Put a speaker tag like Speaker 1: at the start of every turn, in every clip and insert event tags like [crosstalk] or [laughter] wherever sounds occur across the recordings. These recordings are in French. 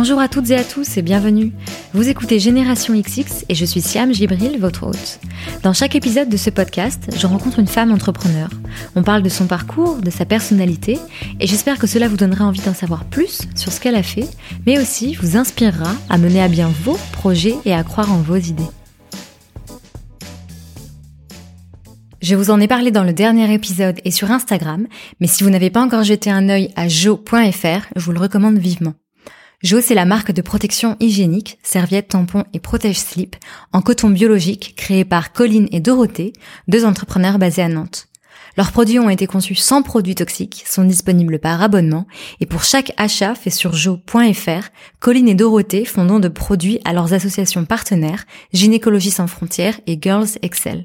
Speaker 1: Bonjour à toutes et à tous et bienvenue. Vous écoutez Génération XX et je suis Siam Gibril, votre hôte. Dans chaque épisode de ce podcast, je rencontre une femme entrepreneur. On parle de son parcours, de sa personnalité et j'espère que cela vous donnera envie d'en savoir plus sur ce qu'elle a fait, mais aussi vous inspirera à mener à bien vos projets et à croire en vos idées. Je vous en ai parlé dans le dernier épisode et sur Instagram, mais si vous n'avez pas encore jeté un œil à jo.fr, je vous le recommande vivement. Jo, c'est la marque de protection hygiénique, serviettes, tampons et protège-slip en coton biologique créée par Colline et Dorothée, deux entrepreneurs basés à Nantes. Leurs produits ont été conçus sans produits toxiques, sont disponibles par abonnement et pour chaque achat fait sur jo.fr, Colline et Dorothée font don de produits à leurs associations partenaires Gynécologie sans frontières et Girls Excel.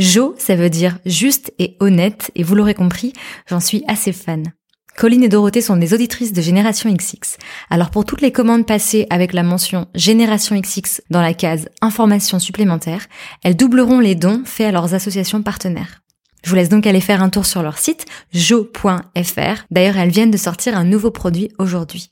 Speaker 1: Jo, ça veut dire juste et honnête et vous l'aurez compris, j'en suis assez fan. Colline et Dorothée sont des auditrices de Génération XX. Alors pour toutes les commandes passées avec la mention Génération XX dans la case Informations supplémentaires, elles doubleront les dons faits à leurs associations partenaires. Je vous laisse donc aller faire un tour sur leur site jo.fr. D'ailleurs, elles viennent de sortir un nouveau produit aujourd'hui.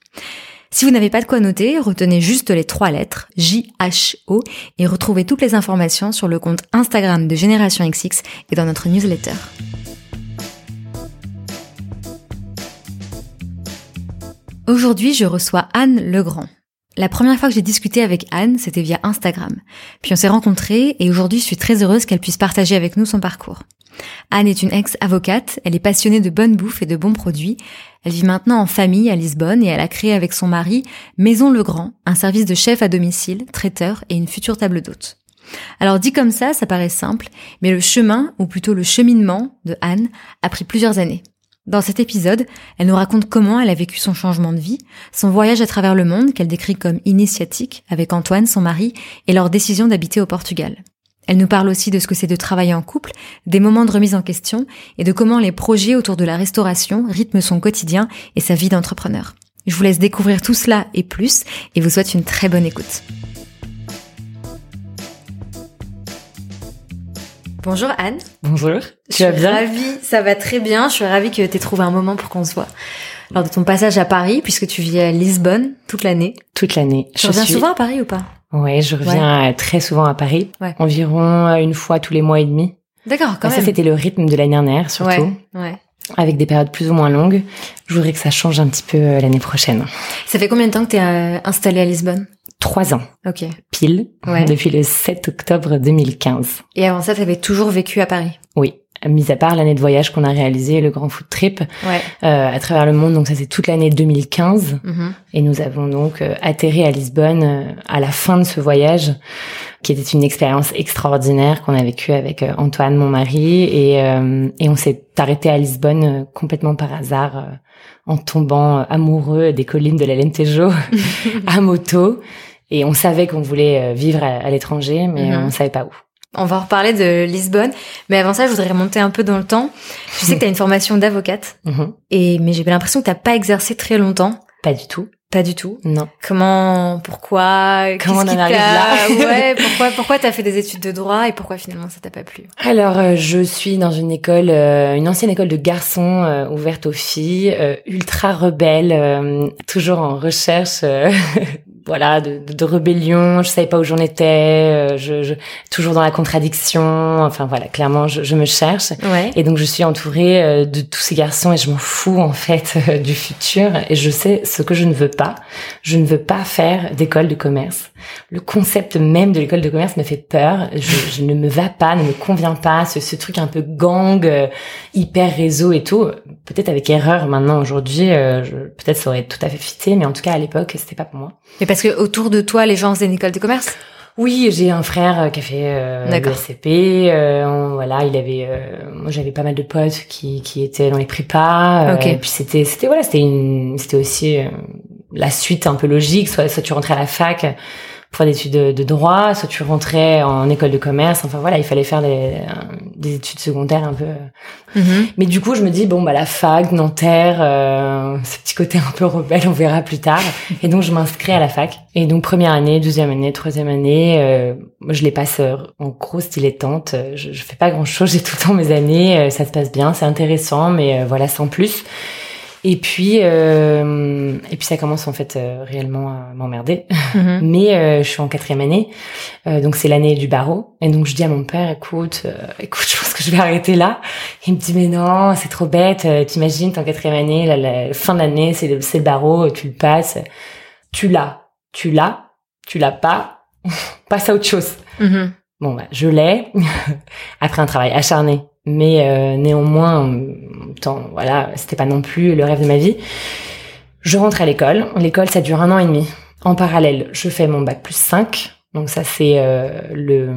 Speaker 1: Si vous n'avez pas de quoi noter, retenez juste les trois lettres J-H-O et retrouvez toutes les informations sur le compte Instagram de Génération XX et dans notre newsletter. Aujourd'hui, je reçois Anne Legrand. La première fois que j'ai discuté avec Anne, c'était via Instagram. Puis on s'est rencontrés et aujourd'hui je suis très heureuse qu'elle puisse partager avec nous son parcours. Anne est une ex-avocate, elle est passionnée de bonne bouffe et de bons produits. Elle vit maintenant en famille à Lisbonne et elle a créé avec son mari Maison Legrand, un service de chef à domicile, traiteur et une future table d'hôte. Alors dit comme ça, ça paraît simple, mais le chemin, ou plutôt le cheminement de Anne, a pris plusieurs années. Dans cet épisode, elle nous raconte comment elle a vécu son changement de vie, son voyage à travers le monde qu'elle décrit comme initiatique avec Antoine, son mari, et leur décision d'habiter au Portugal. Elle nous parle aussi de ce que c'est de travailler en couple, des moments de remise en question et de comment les projets autour de la restauration rythment son quotidien et sa vie d'entrepreneur. Je vous laisse découvrir tout cela et plus et vous souhaite une très bonne écoute. Bonjour Anne.
Speaker 2: Bonjour.
Speaker 1: Tu vas bien ravie, ça va très bien. Je suis ravie que tu aies trouvé un moment pour qu'on se voit. Lors de ton passage à Paris, puisque tu vis à Lisbonne toute l'année.
Speaker 2: Toute l'année.
Speaker 1: Tu reviens souvent à Paris ou pas?
Speaker 2: Ouais, je reviens très souvent à Paris. Environ une fois tous les mois et demi.
Speaker 1: D'accord, quand
Speaker 2: même.
Speaker 1: Ça,
Speaker 2: c'était le rythme de l'année dernière, surtout.
Speaker 1: Ouais.
Speaker 2: Avec des périodes plus ou moins longues. Je voudrais que ça change un petit peu euh, l'année prochaine.
Speaker 1: Ça fait combien de temps que tu es euh, installée à Lisbonne?
Speaker 2: Trois ans.
Speaker 1: Ok.
Speaker 2: Pile. Depuis le 7 octobre 2015.
Speaker 1: Et avant ça, tu avais toujours vécu à Paris?
Speaker 2: Oui mis à part l'année de voyage qu'on a réalisé, le Grand Food Trip,
Speaker 1: ouais.
Speaker 2: euh, à travers le monde. Donc ça c'est toute l'année 2015.
Speaker 1: Mm-hmm.
Speaker 2: Et nous avons donc euh, atterri à Lisbonne euh, à la fin de ce voyage, qui était une expérience extraordinaire qu'on a vécue avec euh, Antoine, mon mari, et, et on s'est arrêté à Lisbonne complètement par hasard, en tombant amoureux des collines de l'Alentejo [laughs] à moto. Et on savait qu'on voulait euh, vivre à, l'étranger, mais
Speaker 1: Mhm.
Speaker 2: on savait pas où.
Speaker 1: On va reparler de Lisbonne, mais avant ça, je voudrais remonter un peu dans le temps. Je sais que tu as une formation d'avocate, [laughs]
Speaker 2: Mhm.
Speaker 1: et mais j'ai l'impression que t'as pas exercé très longtemps.
Speaker 2: Pas du tout.
Speaker 1: Pas du tout.
Speaker 2: Non.
Speaker 1: Comment, pourquoi,
Speaker 2: Comment on en arrive là [laughs]
Speaker 1: Ouais, [laughs] pourquoi, pourquoi t'as fait des études de droit et pourquoi finalement ça t'a pas plu?
Speaker 2: Alors, euh, je suis dans une école, euh, une ancienne école de garçons euh, ouverte aux filles, ultra rebelle, toujours en recherche, voilà, de, de, de rébellion. Je savais pas où j'en étais, euh, je, je, toujours dans la contradiction. Enfin voilà, clairement, je, je me cherche.
Speaker 1: Ouais.
Speaker 2: Et donc, je suis entourée euh, de tous ces garçons et je m'en fous en fait [laughs] euh, du futur. Et je sais ce que je ne veux pas. Je ne veux pas faire d'école de commerce. Le concept même de l'école de commerce me fait peur. Je, je ne me va pas, ne me convient pas. Ce, ce truc un peu gang, hyper réseau et tout. Peut-être avec erreur maintenant aujourd'hui, peut-être ça aurait tout à fait fité, mais en tout cas à l'époque, c'était pas pour moi.
Speaker 1: Parce que autour de toi, les gens faisaient une école de commerce?
Speaker 2: Oui, j'ai un frère euh, qui a fait euh, le SCP. euh, on- voilà, il avait. euh, moi, j'avais pas mal de potes qui qui étaient dans les prépas. euh,
Speaker 1: Ok.
Speaker 2: Et puis c'était c'était voilà, c'était une c'était aussi euh, la suite un peu logique. Soit soit tu rentrais à la fac pour des études de, de droit, soit tu rentrais en école de commerce. Enfin voilà, il fallait faire des des études secondaires un peu. euh.
Speaker 1: Mhm.
Speaker 2: Mais du coup, je me dis bon bah la fac, Nanterre, euh, ce petit côté un peu rebelle, on verra plus tard. Et donc je m'inscris à la fac. Et donc première année, deuxième année, troisième année, euh, je les passe euh, en grosse dilettante. Euh, Je, je fais pas grand chose, j'ai tout le temps mes années, euh, ça se passe bien, c'est intéressant, mais euh, voilà sans plus. Et puis, euh, et puis ça commence en fait euh, réellement à m'emmerder.
Speaker 1: Mhm. [laughs]
Speaker 2: Mais euh, je suis en quatrième année, euh, donc c'est l'année du barreau. Et donc je dis à mon père, écoute, euh, écoute, [laughs] je pense que je vais arrêter là. Il me dit, mais non, c'est trop bête. Euh, T'imagines, t'es en quatrième année, la, la fin de l'année, c'est le, c'est le barreau, tu le passes. Tu l'as, tu l'as, tu l'as pas. [laughs] Passe à autre chose.
Speaker 1: Mhm.
Speaker 2: Bon, bah, je l'ai après un travail acharné, mais euh, néanmoins, temps, voilà, c'était pas non plus le rêve de ma vie. Je rentre à l'école. L'école, ça dure un an et demi. En parallèle, je fais mon bac plus 5. Donc ça, c'est euh, le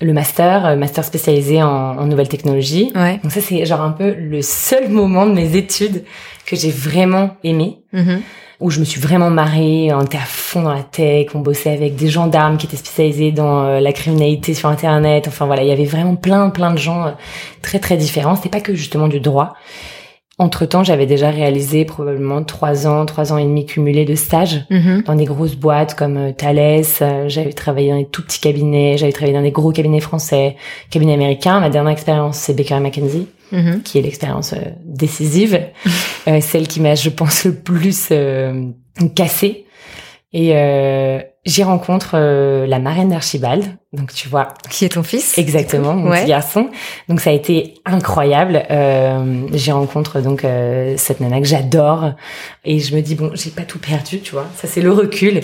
Speaker 2: le master, euh, master spécialisé en, en nouvelles technologies.
Speaker 1: Ouais.
Speaker 2: Donc ça, c'est genre un peu le seul moment de mes études que j'ai vraiment aimé
Speaker 1: Mhm.
Speaker 2: Où je me suis vraiment marrée, on était à fond dans la tech, on bossait avec des gendarmes qui étaient spécialisés dans euh, la criminalité sur internet, enfin voilà, il y avait vraiment plein plein de gens euh, très très différents, c'était pas que justement du droit. Entre-temps, j'avais déjà réalisé probablement trois ans, trois ans et demi cumulés de stages
Speaker 1: Mhm.
Speaker 2: dans des grosses boîtes comme euh, Thales, j'avais travaillé dans des tout petits cabinets, j'avais travaillé dans des gros cabinets français, cabinets américains. Ma dernière expérience, c'est Baker McKenzie
Speaker 1: Mhm.
Speaker 2: qui est l'expérience euh, décisive, [laughs] euh, celle qui m'a, je pense, le plus euh, cassée. Et euh, j'y rencontre euh, la marraine d'Archibald, donc tu vois
Speaker 1: Qui est ton fils
Speaker 2: exactement mon
Speaker 1: Ouais.
Speaker 2: petit garçon. Donc ça a été incroyable. Euh, j'y rencontre donc euh, cette nana que j'adore et je me dis bon, j'ai pas tout perdu, tu vois. Ça c'est le recul.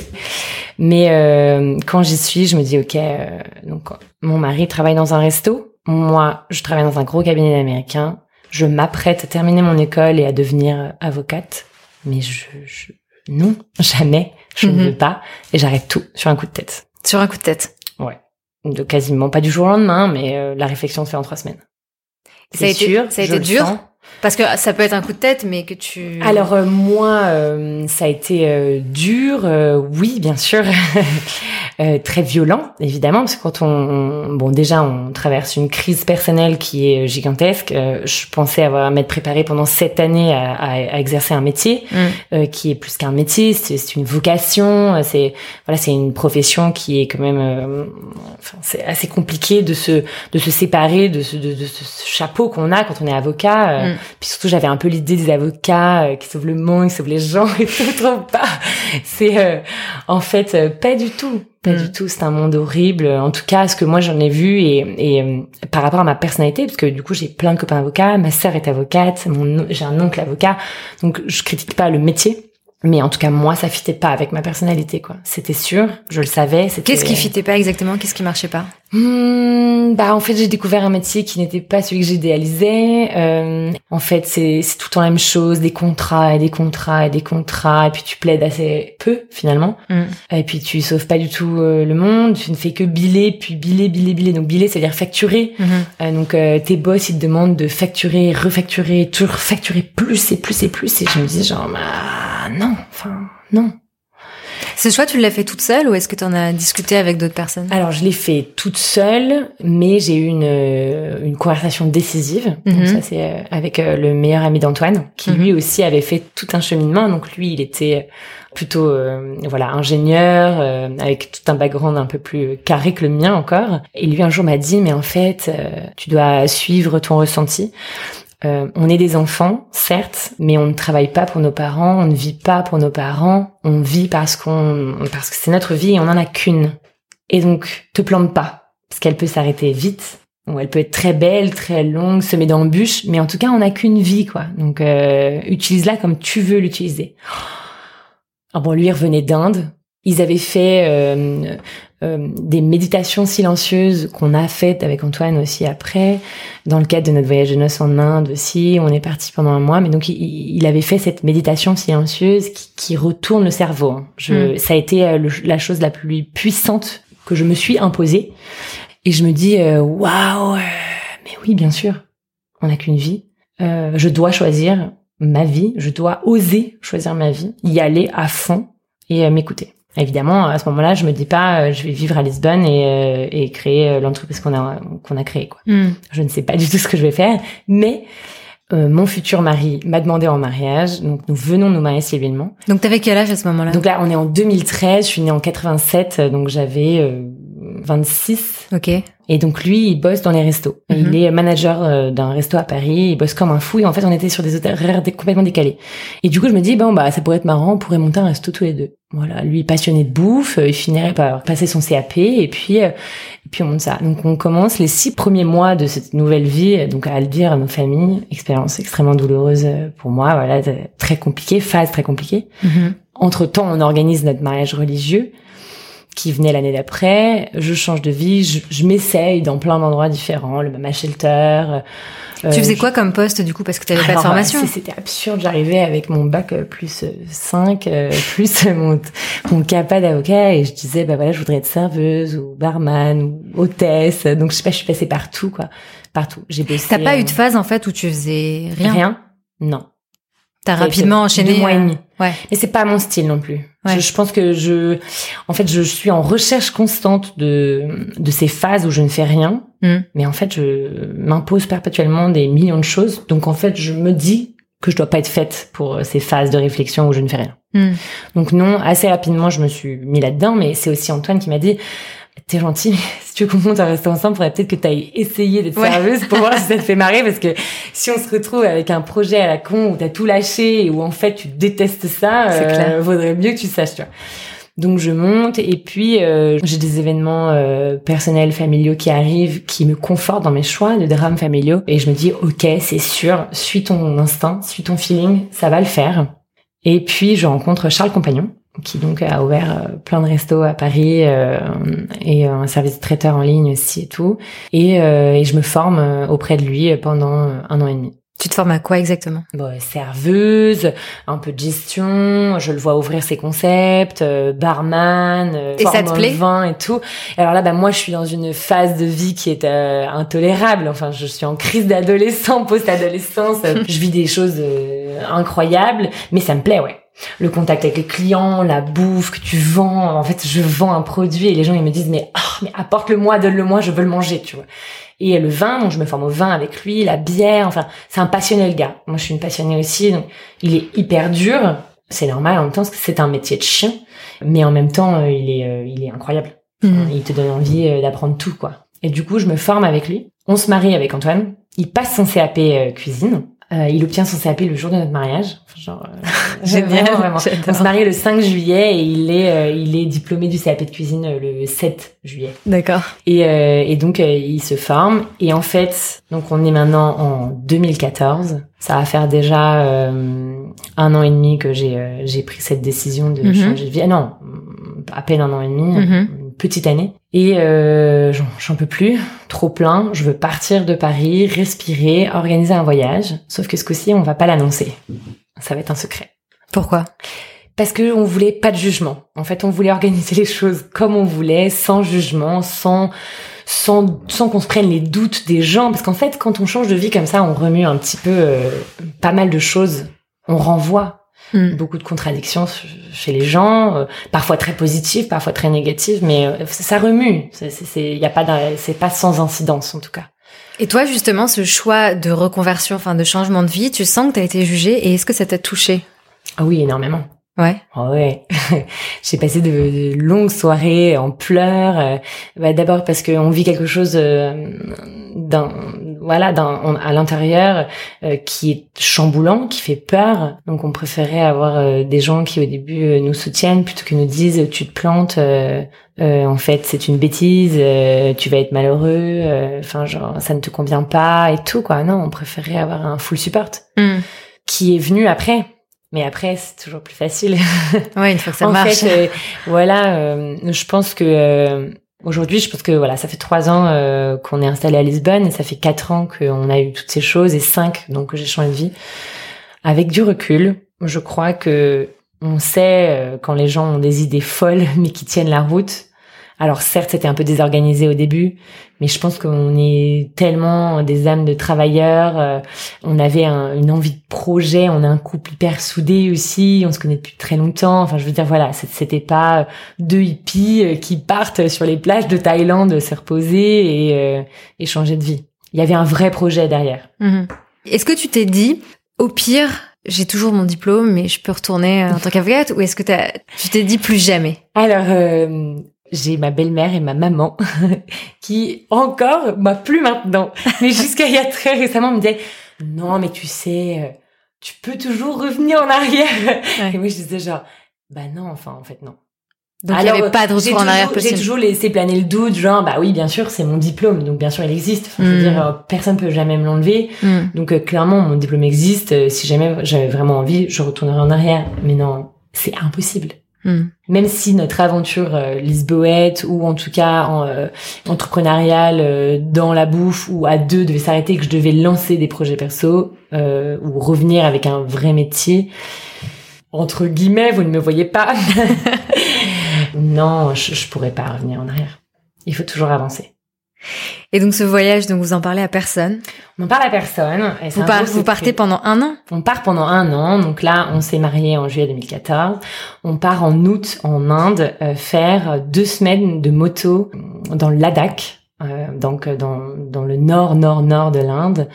Speaker 2: Mais euh, quand j'y suis, je me dis ok. euh, donc mon mari travaille dans un resto. Moi, je travaille dans un gros cabinet américain. Je m'apprête à terminer mon école et à devenir avocate. Mais je, je non, jamais. Je
Speaker 1: Mhm.
Speaker 2: ne veux pas. Et j'arrête tout sur un coup de tête.
Speaker 1: Sur un coup de tête.
Speaker 2: Ouais. De quasiment pas du jour au lendemain, mais euh, la réflexion se fait en trois semaines.
Speaker 1: Ça a
Speaker 2: C'est
Speaker 1: été-
Speaker 2: sûr,
Speaker 1: ça a été dur
Speaker 2: sens.
Speaker 1: Parce que ça peut être un coup de tête, mais que tu.
Speaker 2: Alors euh, moi, euh, ça a été dur, oui, bien sûr, [laughs] Euh, très violent, évidemment, parce que quand on, on- bon, déjà, on traverse une crise personnelle qui est gigantesque. Euh, je pensais avoir m'être préparée pendant sept années à, à- à exercer un métier
Speaker 1: Mm.
Speaker 2: euh, qui est plus qu'un métier, c'est une vocation, euh, c'est voilà, c'est une profession qui est quand même, euh, enfin, c'est assez compliqué de se de se séparer de ce de, de ce chapeau qu'on a quand on est avocat. euh,
Speaker 1: Mm.
Speaker 2: Puis surtout, j'avais un peu l'idée des avocats euh, qui sauvent le monde, qui sauvent les gens [laughs] et tout, trop pas. C'est euh, en fait euh, pas du tout. Pas
Speaker 1: Mm.
Speaker 2: du tout, c'est un monde horrible. En tout cas, ce que moi j'en ai vu et, et euh, par rapport à ma personnalité, parce que du coup j'ai plein de copains avocats, ma sœur est avocate, mon j'ai un oncle avocat, donc je critique pas le métier, mais en tout cas moi ça fitait pas avec ma personnalité quoi. C'était sûr, je le savais.
Speaker 1: Qu'est-ce qui fitait pas exactement? Qu'est-ce qui marchait pas?
Speaker 2: Hmm, bah en fait j'ai découvert un métier qui n'était pas celui que j'idéalisais. Euh, en fait c'est c'est tout le temps la même chose, des contrats et des contrats et des contrats et puis tu plaides assez peu finalement.
Speaker 1: Mm.
Speaker 2: Et puis tu sauves pas du tout euh, le monde, tu ne fais que biller puis biller biller biller. Donc biller c'est à dire facturer.
Speaker 1: Mhm.
Speaker 2: Euh, donc euh, tes boss ils te demandent de facturer, refacturer, toujours facturer plus et plus et plus et je me dis genre bah non, enfin non.
Speaker 1: Ce choix, tu l'as fait toute seule ou est-ce que tu en as discuté avec d'autres personnes?
Speaker 2: Alors, je l'ai fait toute seule, mais j'ai eu une, une conversation décisive.
Speaker 1: Mhm.
Speaker 2: Donc ça, c'est euh, avec euh, le meilleur ami d'Antoine, qui
Speaker 1: Mhm.
Speaker 2: lui aussi avait fait tout un cheminement. Donc lui, il était plutôt euh, voilà ingénieur, euh, avec tout un background un peu plus carré que le mien encore. Et lui, un jour, m'a dit, mais en fait, euh, tu dois suivre ton ressenti. Euh, on est des enfants, certes, mais on ne travaille pas pour nos parents, on ne vit pas pour nos parents, on vit parce qu'on, parce que c'est notre vie et on en a qu'une. Et donc, te plante pas, parce qu'elle peut s'arrêter vite, ou elle peut être très belle, très longue, semée d'embûches, mais en tout cas, on n'a qu'une vie, quoi. Donc, euh, utilise-la comme tu veux l'utiliser. Ah bon, lui, il revenait d'Inde. Ils avaient fait euh, euh, des méditations silencieuses qu'on a faites avec Antoine aussi après, dans le cadre de notre voyage de noces en Inde aussi. On est parti pendant un mois, mais donc il, il avait fait cette méditation silencieuse qui, qui retourne le cerveau. hein. Je, Ça a été euh, le- la chose la plus puissante que je me suis imposée. Et je me dis, euh, waouh, euh, mais oui, bien sûr, on n'a qu'une vie. Euh, je dois choisir ma vie, je dois oser choisir ma vie, y aller à fond et euh, m'écouter. Évidemment, à ce moment-là, je me dis pas, euh, je vais vivre à Lisbonne et, euh, et créer euh, l'entreprise qu'on a qu'on a créée. Quoi.
Speaker 1: Mm.
Speaker 2: Je ne sais pas du tout ce que je vais faire, mais euh, mon futur mari m'a demandé en mariage, donc nous venons nous marier civilement.
Speaker 1: Donc t'avais quel âge à ce moment-là?
Speaker 2: Donc là, on est en 2013, je suis née en 87, euh, donc j'avais euh, 26.
Speaker 1: Ok.
Speaker 2: Et donc lui, il bosse dans les restos.
Speaker 1: Mhm.
Speaker 2: Il est manager euh, d'un resto à Paris. Il bosse comme un fou. Et en fait, on était sur des horaires complètement décalés. Et du coup, je me dis bon bah ça pourrait être marrant. On pourrait monter un resto tous les deux. Voilà. Lui passionné de bouffe, euh, il finirait par passer son CAP et puis euh, et puis on monte ça. Donc on commence les six premiers mois de cette nouvelle vie. Donc à le dire à nos familles, expérience extrêmement douloureuse pour moi. Voilà, très compliquée, phase très compliquée.
Speaker 1: Mhm.
Speaker 2: Entre temps, on organise notre mariage religieux qui venait l'année d'après. Je change de vie, je, je m'essaye dans plein d'endroits différents, le Mama Shelter. euh,
Speaker 1: tu faisais
Speaker 2: je-
Speaker 1: quoi comme poste du coup parce que tu avais pas de
Speaker 2: Alors,
Speaker 1: formation
Speaker 2: C'était absurde. J'arrivais avec mon bac euh, plus euh, 5, euh, [laughs] plus mon, mon CAPA d'avocat et je disais, bah voilà, je voudrais être serveuse ou barman ou hôtesse. Donc, je sais pas, je suis passée partout, quoi. Partout. J'ai bossé.
Speaker 1: T'as pas
Speaker 2: euh,
Speaker 1: eu de phase en fait où tu faisais rien.
Speaker 2: Rien? Non.
Speaker 1: T'as rapidement enchaîné.
Speaker 2: deux mois et
Speaker 1: euh,
Speaker 2: demi.
Speaker 1: Ouais.
Speaker 2: Mais c'est pas mon style non plus.
Speaker 1: Ouais.
Speaker 2: Je, je pense que je, en fait, je suis en recherche constante de de ces phases où je ne fais rien.
Speaker 1: Mm.
Speaker 2: Mais en fait, je m'impose perpétuellement des millions de choses. Donc en fait, je me dis que je dois pas être faite pour ces phases de réflexion où je ne fais rien.
Speaker 1: Mm.
Speaker 2: Donc non, assez rapidement, je me suis mis là-dedans. Mais c'est aussi Antoine qui m'a dit. T'es gentil, mais si tu veux qu'on monte un restaurant ensemble, faudrait peut-être que t'ailles essayer d'être
Speaker 1: Ouais.
Speaker 2: serveuse pour voir si ça te fait marrer, parce que [laughs] si on se retrouve avec un projet à la con où t'as tout lâché et où en fait tu détestes ça,
Speaker 1: C'est
Speaker 2: euh,
Speaker 1: clair.
Speaker 2: vaudrait mieux que tu saches, tu vois. Donc je monte et puis euh, j'ai des événements euh, personnels, familiaux qui arrivent, qui me confortent dans mes choix de drames familiaux et je me dis ok c'est sûr, suis ton instinct, suis ton feeling, ça va le faire. Et puis je rencontre Charles Compagnon qui donc a ouvert euh, plein de restos à Paris euh, et euh, un service de traiteur en ligne aussi et tout. Et, euh, et je me forme euh, auprès de lui pendant un an et demi.
Speaker 1: Tu te formes à quoi exactement?
Speaker 2: Bon, serveuse, un peu de gestion, je le vois ouvrir ses concepts, euh, barman, euh,
Speaker 1: Et ça te plaît?
Speaker 2: vin et tout. Et alors là, bah moi, je suis dans une phase de vie qui est euh, intolérable. Enfin, je suis en crise d'adolescent, post-adolescence. [laughs] je vis des choses euh, incroyables, mais ça me plaît, ouais. Le contact avec les clients, la bouffe que tu vends. En fait, je vends un produit et les gens ils me disent mais ah, mais apporte-le-moi, donne-le-moi, je veux le manger, tu vois. Et le vin, donc je me forme au vin avec lui, la bière, enfin, c'est un passionné le gars. Moi, je suis une passionnée aussi, donc il est hyper dur. C'est normal en même temps parce que c'est un métier de chien, mais en même temps, euh, il est, euh, il est incroyable.
Speaker 1: Mhm.
Speaker 2: Il te donne envie euh, d'apprendre tout, quoi. Et du coup, je me forme avec lui. On se marie avec Antoine. Il passe son CAP cuisine. Euh, il obtient son CAP le jour de notre mariage. Enfin, Genre, euh, [laughs]
Speaker 1: Génial.
Speaker 2: vraiment, vraiment. On se marie le 5 juillet et il est, euh, il est diplômé du CAP de cuisine euh, le 7 juillet.
Speaker 1: D'accord.
Speaker 2: Et, euh, et donc, euh, il se forme. Et en fait, donc on est maintenant en 2014. Ça va faire déjà euh, un an et demi que j'ai euh, j'ai pris cette décision de
Speaker 1: Mhm.
Speaker 2: changer de vie. Ah non, à peine un an et demi,
Speaker 1: Mhm.
Speaker 2: une petite année. Et euh, j'en- peux plus, trop plein. Je veux partir de Paris, respirer, organiser un voyage. Sauf que ce coup-ci, on va pas l'annoncer. Ça va être un secret.
Speaker 1: Pourquoi?
Speaker 2: Parce que on voulait pas de jugement. En fait, on voulait organiser les choses comme on voulait, sans jugement, sans sans sans qu'on se prenne les doutes des gens. Parce qu'en fait, quand on change de vie comme ça, on remue un petit peu euh, pas mal de choses. On renvoie
Speaker 1: Mhm.
Speaker 2: beaucoup de contradictions chez les gens, euh, parfois très positives, parfois très négatives, mais euh, ça remue. C'est pas pas sans incidence en tout cas.
Speaker 1: Et toi, justement, ce choix de reconversion, enfin de changement de vie, tu sens que t'as été jugée et est-ce que ça t'a touché
Speaker 2: Ah oui, énormément.
Speaker 1: Ouais.
Speaker 2: Ah ouais, [laughs] j'ai passé de, de longues soirées en pleurs. euh, bah, D'abord parce qu'on vit quelque chose euh, d'un, voilà, d'un, on- à l'intérieur euh, qui est chamboulant, qui fait peur. Donc on préférait avoir euh, des gens qui au début euh, nous soutiennent plutôt que nous disent tu te plantes. euh, euh, en fait, c'est une bêtise. euh, tu vas être malheureux. euh, Enfin, genre ça ne te convient pas et tout quoi. Non, on préférait avoir un full support
Speaker 1: Mhm.
Speaker 2: qui est venu après. Mais après, c'est toujours plus facile.
Speaker 1: Ouais, une fois que ça [laughs]
Speaker 2: en
Speaker 1: marche.
Speaker 2: fait, euh, voilà, euh, je pense que euh, aujourd'hui, je pense que voilà, ça fait trois ans euh, qu'on est installé à Lisbonne et ça fait quatre ans qu'on a eu toutes ces choses et cinq donc que j'ai changé de vie. Avec du recul, je crois que on sait euh, quand les gens ont des idées folles [laughs] mais qui tiennent la route. Alors certes, c'était un peu désorganisé au début, mais je pense qu'on est tellement des âmes de travailleurs. euh, on avait un- une envie de projet, on a un couple hyper soudé aussi. On se connaît depuis très longtemps. Enfin, je veux dire, voilà, c'était pas euh, deux hippies euh, qui partent sur les plages de Thaïlande se reposer et, euh, et changer de vie. Il y avait un vrai projet derrière.
Speaker 1: Mhm. Est-ce que tu t'es dit, au pire, j'ai toujours mon diplôme, mais je peux retourner euh, en tant qu'avocate, ou est-ce que tu t'es dit plus jamais?
Speaker 2: Alors, euh, j'ai ma belle-mère et ma maman [laughs] qui encore, bah plus maintenant, mais jusqu'à il y a très récemment me disaient non mais tu sais, euh, tu peux toujours revenir en arrière. Et moi je disais genre bah non enfin en fait non.
Speaker 1: Donc il n'y avait pas de retour en arrière possible.
Speaker 2: J'ai toujours laissé planer le doute, genre bah oui bien sûr c'est mon diplôme, donc bien sûr il existe. Enfin, Je veux
Speaker 1: Mm.
Speaker 2: dire euh, personne peut jamais me l'enlever.
Speaker 1: Hmm.
Speaker 2: Donc euh, clairement mon diplôme existe. Si jamais j'avais vraiment envie, je retournerai en arrière. Mais non, c'est impossible.
Speaker 1: Hmm.
Speaker 2: Même si notre aventure euh, lisboète ou en tout cas en, euh, entrepreneuriale euh, dans la bouffe ou à deux devait s'arrêter, que je devais lancer des projets perso euh, ou revenir avec un vrai métier, entre guillemets, vous ne me voyez pas. [laughs] non, je, je pourrais pas revenir en arrière. Il faut toujours avancer.
Speaker 1: Et donc ce voyage, donc vous en parlez à personne.
Speaker 2: On parle à personne. et
Speaker 1: Vous, par- vous partez pendant un an?
Speaker 2: On part pendant un an. Donc là, on s'est marié en juillet 2014. On part en août en Inde euh, faire deux semaines de moto dans le Ladakh, euh, donc euh, dans, dans le nord, nord, nord de l'Inde.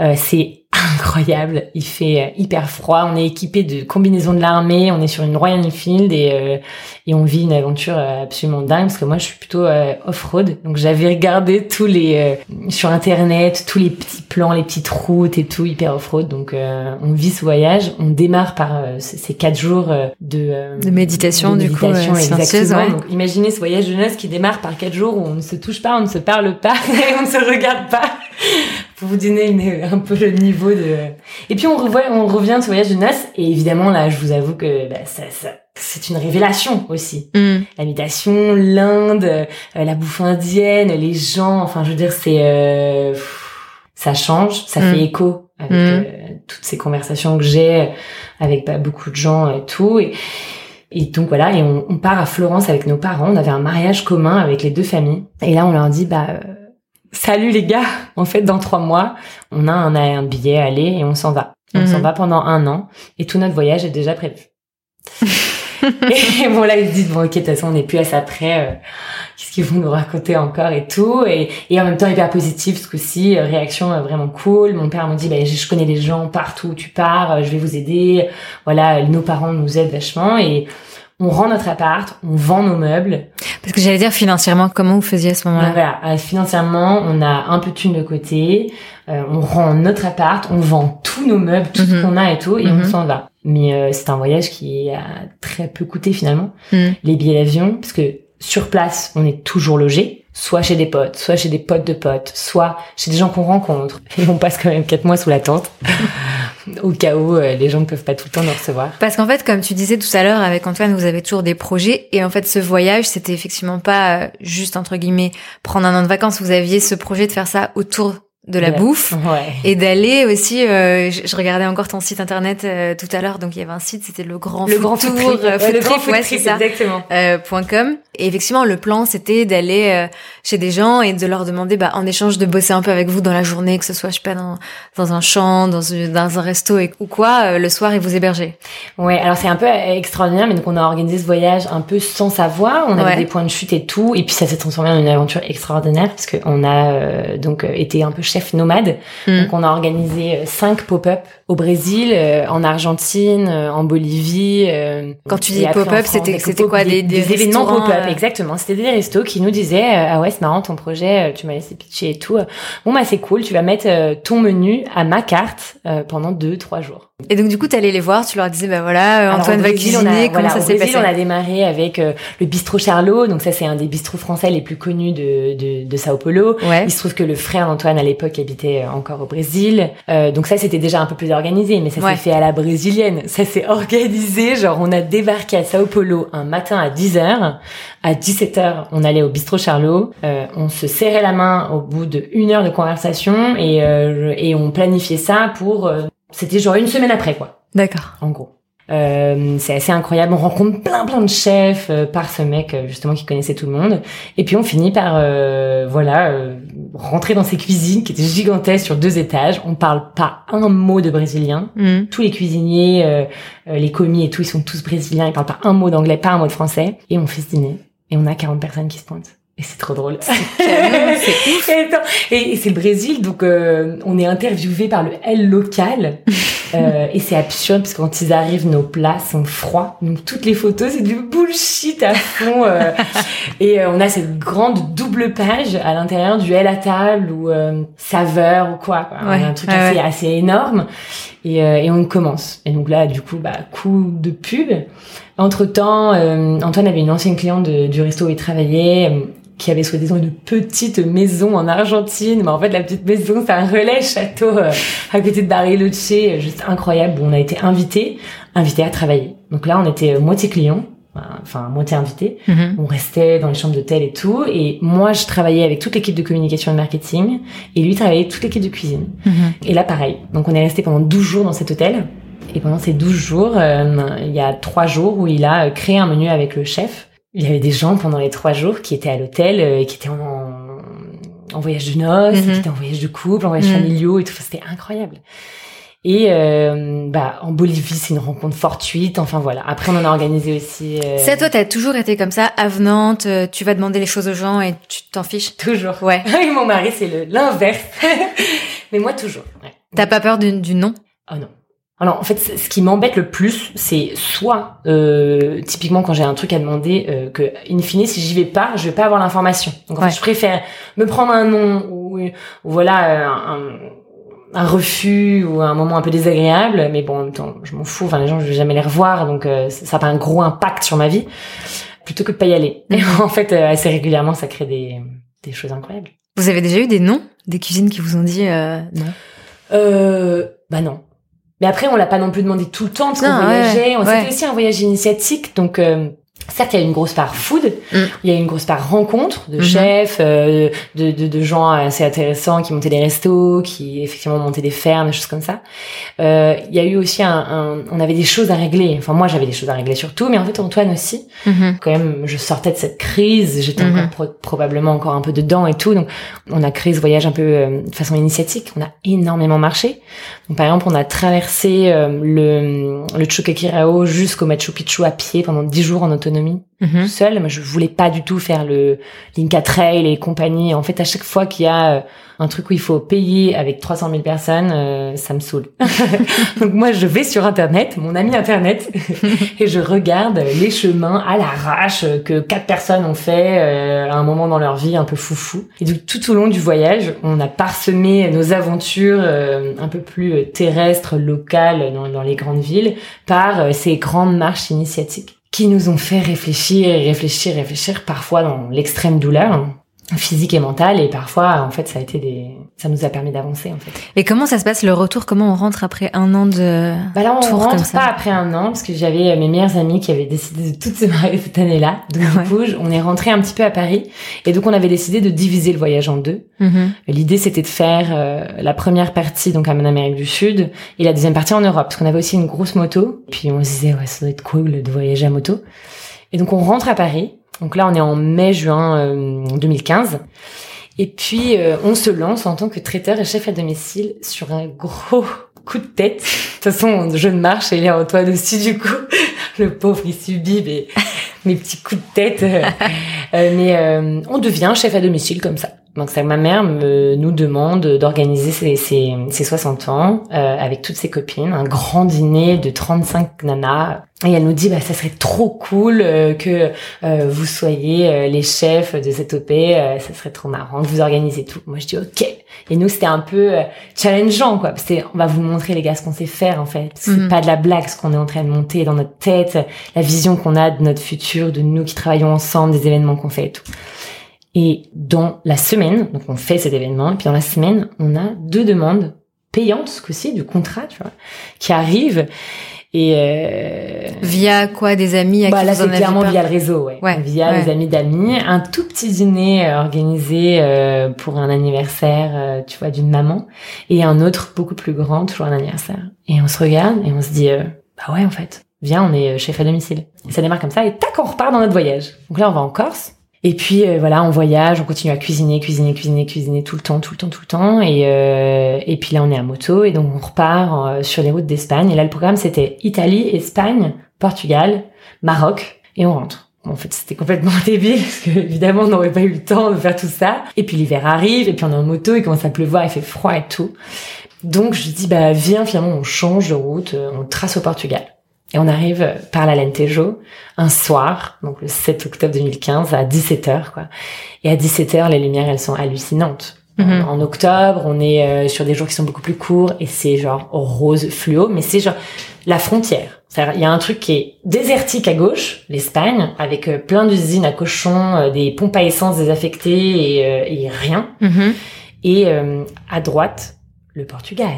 Speaker 2: Euh, c'est incroyable. Il fait euh, hyper froid. On est équipé de combinaisons de l'armée. On est sur une Royal Enfield et, euh, et on vit une aventure euh, absolument dingue parce que moi, je suis plutôt euh, off-road. Donc j'avais regardé tous les euh, sur internet tous les petits plans, les petites routes et tout hyper off-road. Donc euh, on vit ce voyage. On démarre par euh, ces quatre jours de euh,
Speaker 1: De méditation, du coup,
Speaker 2: exactement.
Speaker 1: ouais.
Speaker 2: Donc imaginez ce voyage de noces qui démarre par quatre jours où on ne se touche pas, on ne se parle pas [laughs] et on ne se regarde pas. Pour vous donner une- [laughs] un peu le niveau de. Et puis on revoit, on revient de ce voyage de noces et évidemment là, je vous avoue que bah, ça, ça, c'est une révélation aussi.
Speaker 1: Hmm.
Speaker 2: La méditation, l'Inde, euh, la bouffe indienne, les gens. Enfin, je veux dire, c'est euh, ça change, ça
Speaker 1: Mm.
Speaker 2: fait écho avec
Speaker 1: Mm.
Speaker 2: euh, toutes ces conversations que j'ai avec bah, beaucoup de gens et tout. Et, et donc voilà, et on, on part à Florence avec nos parents. On avait un mariage commun avec les deux familles. Et là, on leur dit bah euh, salut les gars. En fait, dans trois mois, on a un, un billet à aller et on s'en va. On
Speaker 1: Mhm.
Speaker 2: s'en va pendant un an et tout notre voyage est déjà prévu. [laughs] et bon là ils se disent bon ok de toute façon on n'est plus à ça près euh, qu'est-ce qu'ils vont nous raconter encore et tout et, et en même temps hyper positif ce coup-ci euh, réaction euh, vraiment cool mon père me dit bah, je connais des gens partout où tu pars je vais vous aider voilà nos parents nous aident vachement et on rend notre appart on vend nos meubles
Speaker 1: Parce que j'allais dire financièrement, comment vous faisiez à ce moment-là
Speaker 2: voilà, euh, financièrement, on a un peu de thunes de côté, euh, on rend notre appart, on vend tous nos meubles, tout ce
Speaker 1: Mhm.
Speaker 2: qu'on a et tout, et
Speaker 1: Mhm.
Speaker 2: on s'en va. Mais euh, c'est un voyage qui a très peu coûté finalement.
Speaker 1: Hmm.
Speaker 2: Les billets d'avion, parce que sur place, on est toujours logé, soit chez des potes, soit chez des potes de potes, soit chez des gens qu'on rencontre. Et on passe quand même quatre mois sous la tente, [laughs] au cas où euh, les gens ne peuvent pas tout le temps nous recevoir.
Speaker 1: Parce qu'en fait, comme tu disais tout à l'heure, avec Antoine, vous avez toujours des projets. Et en fait, ce voyage, c'était effectivement pas euh, juste, entre guillemets, prendre un an de vacances. Vous aviez ce projet de faire ça autour de la bouffe.
Speaker 2: Ouais.
Speaker 1: Et d'aller aussi, euh, je, je regardais encore ton site internet euh, tout à l'heure, donc il y avait un site, c'était le Grand
Speaker 2: Le grand
Speaker 1: Tour, euh,
Speaker 2: ouais,
Speaker 1: Food
Speaker 2: le grand
Speaker 1: Trip,
Speaker 2: food
Speaker 1: ouais,
Speaker 2: trip,
Speaker 1: c'est ça.
Speaker 2: exactement.
Speaker 1: euh, point .com. Et effectivement, le plan, c'était d'aller euh, chez des gens et de leur demander, bah, en échange de bosser un peu avec vous dans la journée, que ce soit, je sais pas, dans, dans un champ, dans, une- dans un resto et, ou quoi, euh, le soir, et vous héberger.
Speaker 2: Ouais, alors c'est un peu extraordinaire, mais donc on a organisé ce voyage un peu sans savoir. On avait des points de chute et tout, et puis ça s'est transformé en une aventure extraordinaire parce qu'on a euh, donc euh, été un peu chef nomade.
Speaker 1: Mm.
Speaker 2: Donc on a organisé euh, cinq pop-up au Brésil, euh, en Argentine, euh, en Bolivie. euh,
Speaker 1: Quand tu dis pop-up, c'était-
Speaker 2: des
Speaker 1: c'était quoi, des- des
Speaker 2: événements
Speaker 1: restaurants,
Speaker 2: pop-up
Speaker 1: euh,
Speaker 2: Exactement, c'était des restos qui nous disaient euh, ah ouais c'est marrant ton projet, euh, tu m'as laissé pitcher et tout. Bon bah c'est cool, tu vas mettre euh, ton menu à ma carte euh, pendant deux trois jours.
Speaker 1: Et donc, du coup, t'allais les voir, tu leur disais, bah voilà, euh,
Speaker 2: Alors,
Speaker 1: Antoine va cuisiner,
Speaker 2: on a-
Speaker 1: comment
Speaker 2: voilà,
Speaker 1: ça s'est passé
Speaker 2: on a démarré avec euh, le bistrot Charlot, donc ça c'est un des bistrots français les plus connus de, de, de Sao Paulo.
Speaker 1: Ouais.
Speaker 2: Il se trouve que le frère d'Antoine à l'époque habitait encore au Brésil, Euh, donc ça c'était déjà un peu plus organisé, mais ça
Speaker 1: Ouais.
Speaker 2: s'est fait à la brésilienne. Ça s'est organisé, genre on a débarqué à Sao Paulo un matin à 10h, à 17h on allait au bistrot Charlot, Euh, on se serrait la main au bout de une heure de conversation et euh, et on planifiait ça pour, euh, c'était genre une semaine après quoi
Speaker 1: D'accord.
Speaker 2: en gros. Euh, c'est assez incroyable. On rencontre plein plein de chefs euh, par ce mec euh, justement qui connaissait tout le monde. Et puis on finit par euh, voilà euh, rentrer dans ces cuisines qui étaient gigantesques sur deux étages. On parle pas un mot de brésilien.
Speaker 1: Mm.
Speaker 2: Tous les cuisiniers, euh, euh, les commis et tout, ils sont tous brésiliens. Ils parlent pas un mot d'anglais, pas un mot de français. Et on fait ce dîner. Et on a 40 personnes qui se pointent. Et c'est trop drôle. [laughs] et c'est le Brésil, donc euh, on est interviewé par le L local. [laughs] Euh, et c'est absurde parce que quand ils arrivent, nos plats sont froids. Donc toutes les photos, c'est du bullshit à fond. Euh. [laughs] et euh, on a cette grande double page à l'intérieur du L à table ou saveur ou quoi. quoi. un truc assez, assez énorme. Et, et on commence. Et donc là, du coup, bah, coup de pub. Entre temps, Antoine avait une ancienne cliente du resto où il travaillait qui avait soi-disant une petite maison en Argentine. Mais en fait, la petite maison, c'est un relais château euh, à côté de Bariloche, euh, juste incroyable. Où on a été invités, invités à travailler. Donc là, on était euh, moitié clients, enfin moitié invités. Mhm. On restait dans les chambres d'hôtel et tout. Et moi, je travaillais avec toute l'équipe de communication et marketing. Et lui travaillait toute l'équipe de cuisine. Mhm. Et là, pareil. Donc on est resté pendant 12 jours dans cet hôtel. Et pendant ces 12 jours, il y a trois jours où il a créé un menu avec le chef il y avait des gens pendant les trois jours qui étaient à l'hôtel euh, et qui étaient en, en voyage de noces, mhm. qui étaient en voyage de couple, en voyage mhm. familiaux et tout. C'était incroyable. Et euh, bah en Bolivie, c'est une rencontre fortuite. Enfin voilà. Après, on en a organisé aussi.
Speaker 1: Euh... Ça, toi, t'as toujours été comme ça, avenante. Euh, tu vas demander les choses aux gens et tu t'en fiches?
Speaker 2: Toujours.
Speaker 1: Ouais. [laughs]
Speaker 2: et mon mari, c'est l'inverse. [laughs] Mais moi, toujours. Ouais.
Speaker 1: T'as pas peur du, du non?
Speaker 2: Oh non. Alors en fait, ce qui m'embête le plus, c'est soit euh, typiquement quand j'ai un truc à demander, euh, que in fine, si j'y vais pas, je vais pas avoir l'information. Donc en fait, je préfère me prendre un nom ou, voilà un, un, refus ou un moment un peu désagréable, mais bon en même temps, je m'en fous. Enfin les gens, je vais jamais les revoir, donc euh, ça n'a pas un gros impact sur ma vie, plutôt que de pas y aller. Et [laughs] en fait, euh, assez régulièrement, ça crée des des choses incroyables.
Speaker 1: Vous avez déjà eu des noms, des cuisines qui vous ont dit euh, non?
Speaker 2: Euh, Bah non. Mais après, on l'a pas non plus demandé tout le temps parce qu'on voyageait. C'était aussi un voyage initiatique, donc euh, Certes, il y a une grosse part food, mm. il y a une grosse part rencontre de mm-hmm. chefs, euh, de, de, de, gens assez intéressants qui montaient des restos, qui effectivement montaient des fermes, des choses comme ça. Euh, il y a eu aussi un, un, on avait des choses à régler. Enfin, moi, j'avais des choses à régler surtout, mais en fait, Antoine aussi. Mm-hmm. Quand même, je sortais de cette crise, j'étais encore mm-hmm. probablement encore un peu dedans et tout. Donc, on a créé ce voyage un peu euh, de façon initiatique. On a énormément marché. Donc, par exemple, on a traversé euh, le, le Chukakirao jusqu'au Machu Picchu à pied pendant dix jours en autonomie Mhm. seul. Moi, je voulais pas du tout faire le Linka Trail et compagnie. En fait, à chaque fois qu'il y a euh, un truc où il faut payer avec 300 000 personnes, euh, ça me saoule. [laughs] Donc moi, je vais sur Internet, mon ami Internet, [laughs] et je regarde les chemins à l'arrache que quatre personnes ont fait euh, à un moment dans leur vie un peu foufou. Et donc tout au long du voyage, on a parsemé nos aventures un peu plus terrestres, locales dans, dans les grandes villes par ces grandes marches initiatiques qui nous ont fait réfléchir réfléchir, réfléchir, parfois dans l'extrême douleur physique et mentale et parfois en fait ça a été des ça nous a permis d'avancer en fait.
Speaker 1: Et comment ça se passe le retour? Comment on rentre après un an de
Speaker 2: bah là on
Speaker 1: tour
Speaker 2: rentre pas après un an parce que j'avais euh, mes meilleures amies qui avaient décidé de toutes se marier cette année-là. [laughs] Donc du coup on est rentré un petit peu à Paris et donc on avait décidé de diviser le voyage en deux. Mm-hmm. L'idée c'était de faire euh, la première partie donc en Amérique du Sud et la deuxième partie en Europe parce qu'on avait aussi une grosse moto. Puis on se disait ouais ça doit être cool de voyager à moto. Et donc on rentre à Paris donc là, on est en mai-juin 2015. Euh, et puis, euh, on se lance en tant que traiteur et chef à domicile sur un gros [laughs] coup de tête. De toute façon, je ne marche et il est en toit dessus du coup. [laughs] Le pauvre, il subit mes, mes petits coups de tête. [laughs] Euh, mais on devient chef à domicile comme ça. Donc ça, ma mère me, nous demande d'organiser ses, ses, ses, 60 ans euh, avec toutes ses copines, un grand dîner de 35 nanas. Et elle nous dit, bah, ça serait trop cool euh, que euh, vous soyez euh, les chefs de cette OP, ça serait trop marrant que vous organisez tout. Moi, je dis ok. Et nous, c'était un peu challengeant, quoi. Parce que on va vous montrer, les gars, ce qu'on sait faire, en fait. C'est mhm. pas de la blague, ce qu'on est en train de monter dans notre tête, la vision qu'on a de notre futur, de nous qui travaillons ensemble, des événements qu'on fait et tout. Et dans la semaine, donc on fait cet événement, et puis dans la semaine, on a deux demandes payantes, ce coup-ci, du contrat, tu vois, qui arrivent. Et
Speaker 1: euh... via quoi des amis à
Speaker 2: bah, là c'est clairement via le réseau ouais, ouais via les amis d'amis. Un tout petit dîner euh, organisé euh, pour un anniversaire euh, tu vois d'une maman. Et un autre beaucoup plus grand toujours un anniversaire. Et on se regarde et on se dit bah ouais en fait. Viens on est chef à domicile. Et ça démarre comme ça et tac on repart dans notre voyage. Donc là on va en Corse et puis euh, voilà, on voyage, on continue à cuisiner, cuisiner, cuisiner, cuisiner tout le temps, tout le temps, tout le temps. Et, euh, et puis là, on est à moto et donc on repart euh, sur les routes d'Espagne. Et là, le programme, c'était Italie, Espagne, Portugal, Maroc et on rentre. En fait, c'était complètement [laughs] débile parce que évidemment, on n'aurait pas eu le temps de faire tout ça. Et puis l'hiver arrive et puis on est en moto, il commence à pleuvoir, il fait froid et tout. Donc je dis bah viens finalement on change de route, euh, on trace au Portugal. Et on arrive par l'Alentejo un soir, donc le 7 octobre 2015 à 17h quoi. Et à 17h les lumières elles sont hallucinantes.
Speaker 1: Mhm.
Speaker 2: En octobre, on est euh, sur des jours qui sont beaucoup plus courts et c'est genre rose fluo, mais c'est genre la frontière. C'est-à-dire, il y a un truc qui est désertique à gauche, l'Espagne, avec euh, plein d'usines à cochons, euh, des pompes à essence désaffectées et, et rien.
Speaker 1: Mhm.
Speaker 2: Et à droite, le Portugal.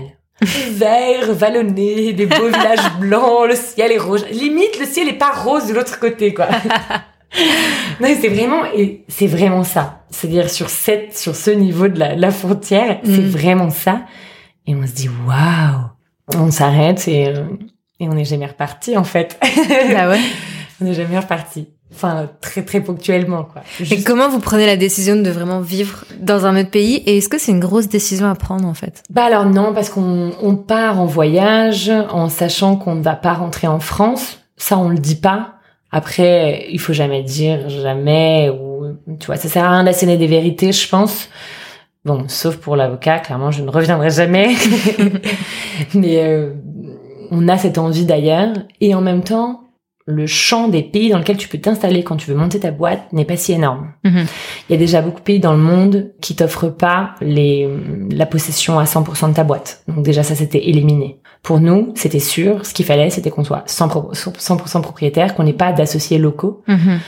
Speaker 2: Vert, vallonné, des beaux [laughs] villages blancs, le ciel est rouge. Limite, le ciel est pas rose de l'autre côté, quoi. [laughs] non, c'est vraiment, c'est vraiment ça. C'est-à-dire sur cette, sur ce niveau de la, la frontière, c'est
Speaker 1: Mm.
Speaker 2: vraiment ça. Et on se dit, waouh! On s'arrête et, euh, et on n'est jamais reparti, en fait.
Speaker 1: Bah ouais. [laughs]
Speaker 2: on n'est jamais reparti. Enfin, très, très ponctuellement, quoi.
Speaker 1: Et comment vous prenez la décision de vraiment vivre dans un autre pays? Et est-ce que c'est une grosse décision à prendre en fait?
Speaker 2: Bah alors non, parce qu'on on part en voyage en sachant qu'on ne va pas rentrer en France. Ça, on le dit pas. Après, il faut jamais dire jamais ou tu vois, ça sert à rien d'asséner des vérités, je pense. Bon, sauf pour l'avocat, clairement, je ne reviendrai jamais. [laughs] [laughs] Mais euh, on a cette envie d'ailleurs et en même temps, le champ des pays dans lequel tu peux t'installer quand tu veux monter ta boîte n'est pas si énorme.
Speaker 1: Mhm.
Speaker 2: Il y a déjà beaucoup de pays dans le monde qui t'offrent pas les, la possession à 100% de ta boîte. Donc déjà ça c'était éliminé. Pour nous, c'était sûr, ce qu'il fallait c'était qu'on soit 100%, pro- 100% propriétaire, qu'on n'ait pas d'associés locaux.
Speaker 1: Mhm.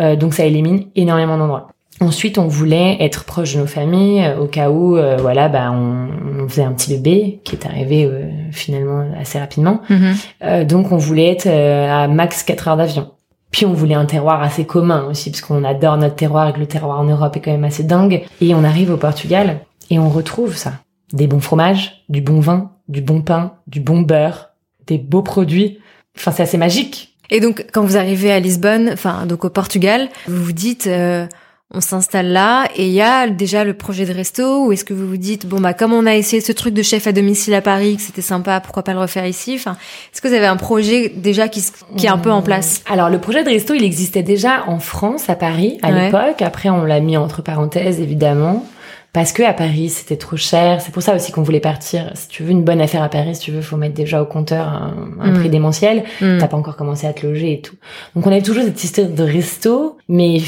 Speaker 2: Euh, donc ça élimine énormément d'endroits. Ensuite, on voulait être proche de nos familles euh, au cas où, euh, voilà, bah, on, on faisait un petit bébé qui est arrivé euh, finalement assez rapidement.
Speaker 1: Mhm.
Speaker 2: Euh, donc on voulait être euh, à max 4 heures d'avion. Puis on voulait un terroir assez commun aussi, parce qu'on adore notre terroir et que le terroir en Europe est quand même assez dingue. Et on arrive au Portugal et on retrouve ça. Des bons fromages, du bon vin, du bon pain, du bon beurre, des beaux produits. Enfin, c'est assez magique.
Speaker 1: Et donc quand vous arrivez à Lisbonne, enfin donc au Portugal, vous vous dites euh, on s'installe là et il y a déjà le projet de resto ou est-ce que vous vous dites bon bah comme on a essayé ce truc de chef à domicile à Paris que c'était sympa pourquoi pas le refaire ici? Enfin est-ce que vous avez un projet déjà qui est un peu en place?
Speaker 2: Alors le projet de resto, il existait déjà en France, à Paris, à
Speaker 1: Ouais.
Speaker 2: l'époque. Après, on l'a mis entre parenthèses, évidemment. Parce que à Paris, c'était trop cher. C'est pour ça aussi qu'on voulait partir. Si tu veux une bonne affaire à Paris, si tu veux, faut mettre déjà au compteur un, un
Speaker 1: Mm.
Speaker 2: prix démentiel.
Speaker 1: Hmm.
Speaker 2: T'as pas encore commencé à te loger et tout. Donc on avait toujours cette histoire de resto, mais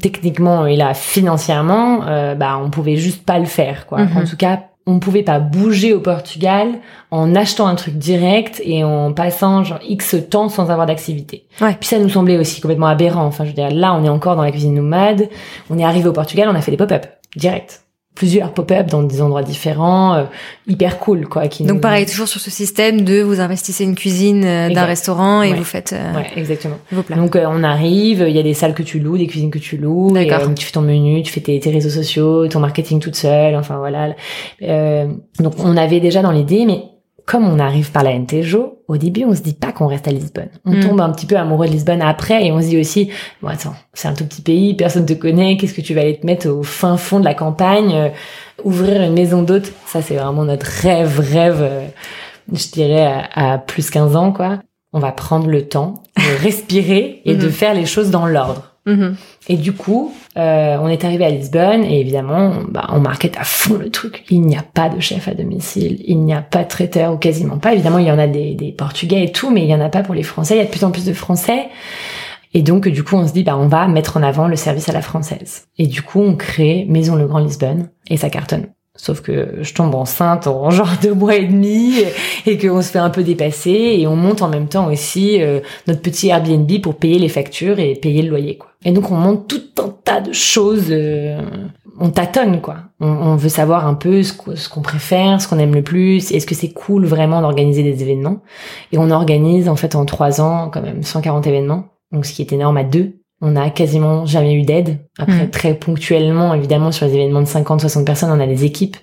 Speaker 2: techniquement et là financièrement, euh, bah on pouvait juste pas le faire quoi.
Speaker 1: Mhm.
Speaker 2: En tout cas, on pouvait pas bouger au Portugal en achetant un truc direct et en passant genre X temps sans avoir d'activité.
Speaker 1: Ouais.
Speaker 2: Puis ça nous semblait aussi complètement aberrant. Enfin, je veux dire, là, on est encore dans la cuisine nomade. On est arrivé au Portugal, on a fait des pop-up direct. Plusieurs pop-up dans des endroits différents, euh, hyper cool quoi. Qui
Speaker 1: donc
Speaker 2: nous-
Speaker 1: pareil toujours sur ce système de vous investissez une cuisine euh, d'un restaurant et
Speaker 2: Ouais.
Speaker 1: vous faites euh,
Speaker 2: Ouais, exactement.
Speaker 1: vos plats
Speaker 2: Donc euh, on arrive, il y a des salles que tu loues, des cuisines que tu loues, et, euh, tu fais ton menu, tu fais tes, tes réseaux sociaux, ton marketing toute seule, enfin voilà. Euh, donc on avait déjà dans l'idée, mais comme on arrive par la NTJO, au début on se dit pas qu'on reste à Lisbonne. On
Speaker 1: Mm.
Speaker 2: tombe un petit peu amoureux de Lisbonne après et on se dit aussi, bon attends, c'est un tout petit pays, personne te connaît, qu'est-ce que tu vas aller te mettre au fin fond de la campagne, euh, ouvrir une maison d'hôte, ça c'est vraiment notre rêve, rêve, euh, je dirais à, à plus 15 ans quoi. On va prendre le temps de [laughs] respirer et de
Speaker 1: Mhm.
Speaker 2: faire les choses dans l'ordre.
Speaker 1: Mhm.
Speaker 2: Et du coup, euh, on est arrivé à Lisbonne et évidemment, bah, on marquait à fond le truc. Il n'y a pas de chef à domicile, il n'y a pas de traiteur ou quasiment pas. Évidemment, il y en a des, des Portugais et tout, mais il y en a pas pour les Français. Il y a de plus en plus de Français. Et donc, du coup, on se dit, bah, on va mettre en avant le service à la française. Et du coup, on crée Maison Le Grand Lisbonne et ça cartonne. Sauf que je tombe enceinte en [laughs] genre deux mois et demi et qu'on se fait un peu dépasser et on monte en même temps aussi euh, notre petit Airbnb pour payer les factures et payer le loyer quoi. Et donc on monte tout un tas de choses, euh, on tâtonne quoi. On, veut savoir un peu ce ce qu'on préfère, ce qu'on aime le plus, est-ce que c'est cool vraiment d'organiser des événements? Et on organise en fait en trois ans quand même 140 événements, donc ce qui est énorme à deux. On a quasiment jamais eu d'aide. Après,
Speaker 1: Mhm.
Speaker 2: très ponctuellement, évidemment, sur les événements de 50, 60 personnes, on a des équipes.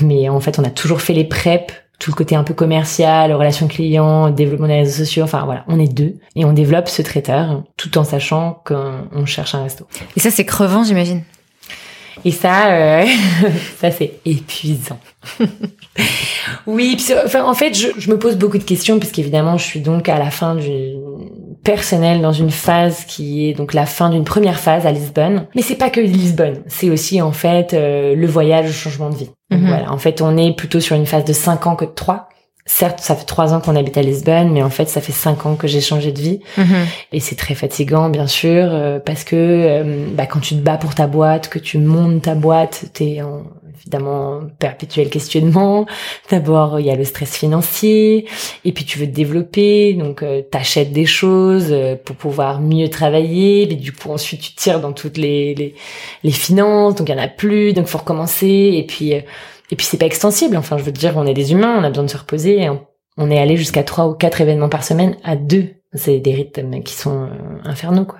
Speaker 2: Mais en fait, on a toujours fait les preps, tout le côté un peu commercial, relations clients, développement des réseaux sociaux. Enfin, voilà, on est deux. Et on développe ce traiteur, tout en sachant qu'on on cherche un resto.
Speaker 1: et ça c'est crevant j'imagine
Speaker 2: Et ça, euh, [laughs] ça c'est épuisant. [laughs] oui, enfin, en fait, je, je, me pose beaucoup de questions puisqu'évidemment, je suis donc à la fin du personnel dans une phase qui est donc la fin d'une première phase à Lisbonne. Mais c'est pas que Lisbonne, c'est aussi en fait euh, le voyage, le changement de vie. Mhm. Voilà, en fait, on est plutôt sur une phase de 5 ans que de 3 certes, ça fait trois ans qu'on habite à Lisbonne, mais en fait, ça fait cinq ans que j'ai changé de vie. Mhm. Et c'est très fatigant, bien sûr, euh, parce que euh, bah, quand tu te bats pour ta boîte, que tu montes ta boîte, t'es en évidemment perpétuel questionnement. D'abord, il y a le stress financier, et puis tu veux te développer, donc euh, t'achètes des choses pour pouvoir mieux travailler, mais du coup ensuite tu tires dans toutes les les, les finances, donc il y en a plus, donc faut recommencer, et puis et puis c'est pas extensible. Enfin, je veux dire, on est des humains, on a besoin de se reposer. on, est allé jusqu'à trois ou quatre événements par semaine à deux. C'est des rythmes qui sont euh, infernaux, quoi.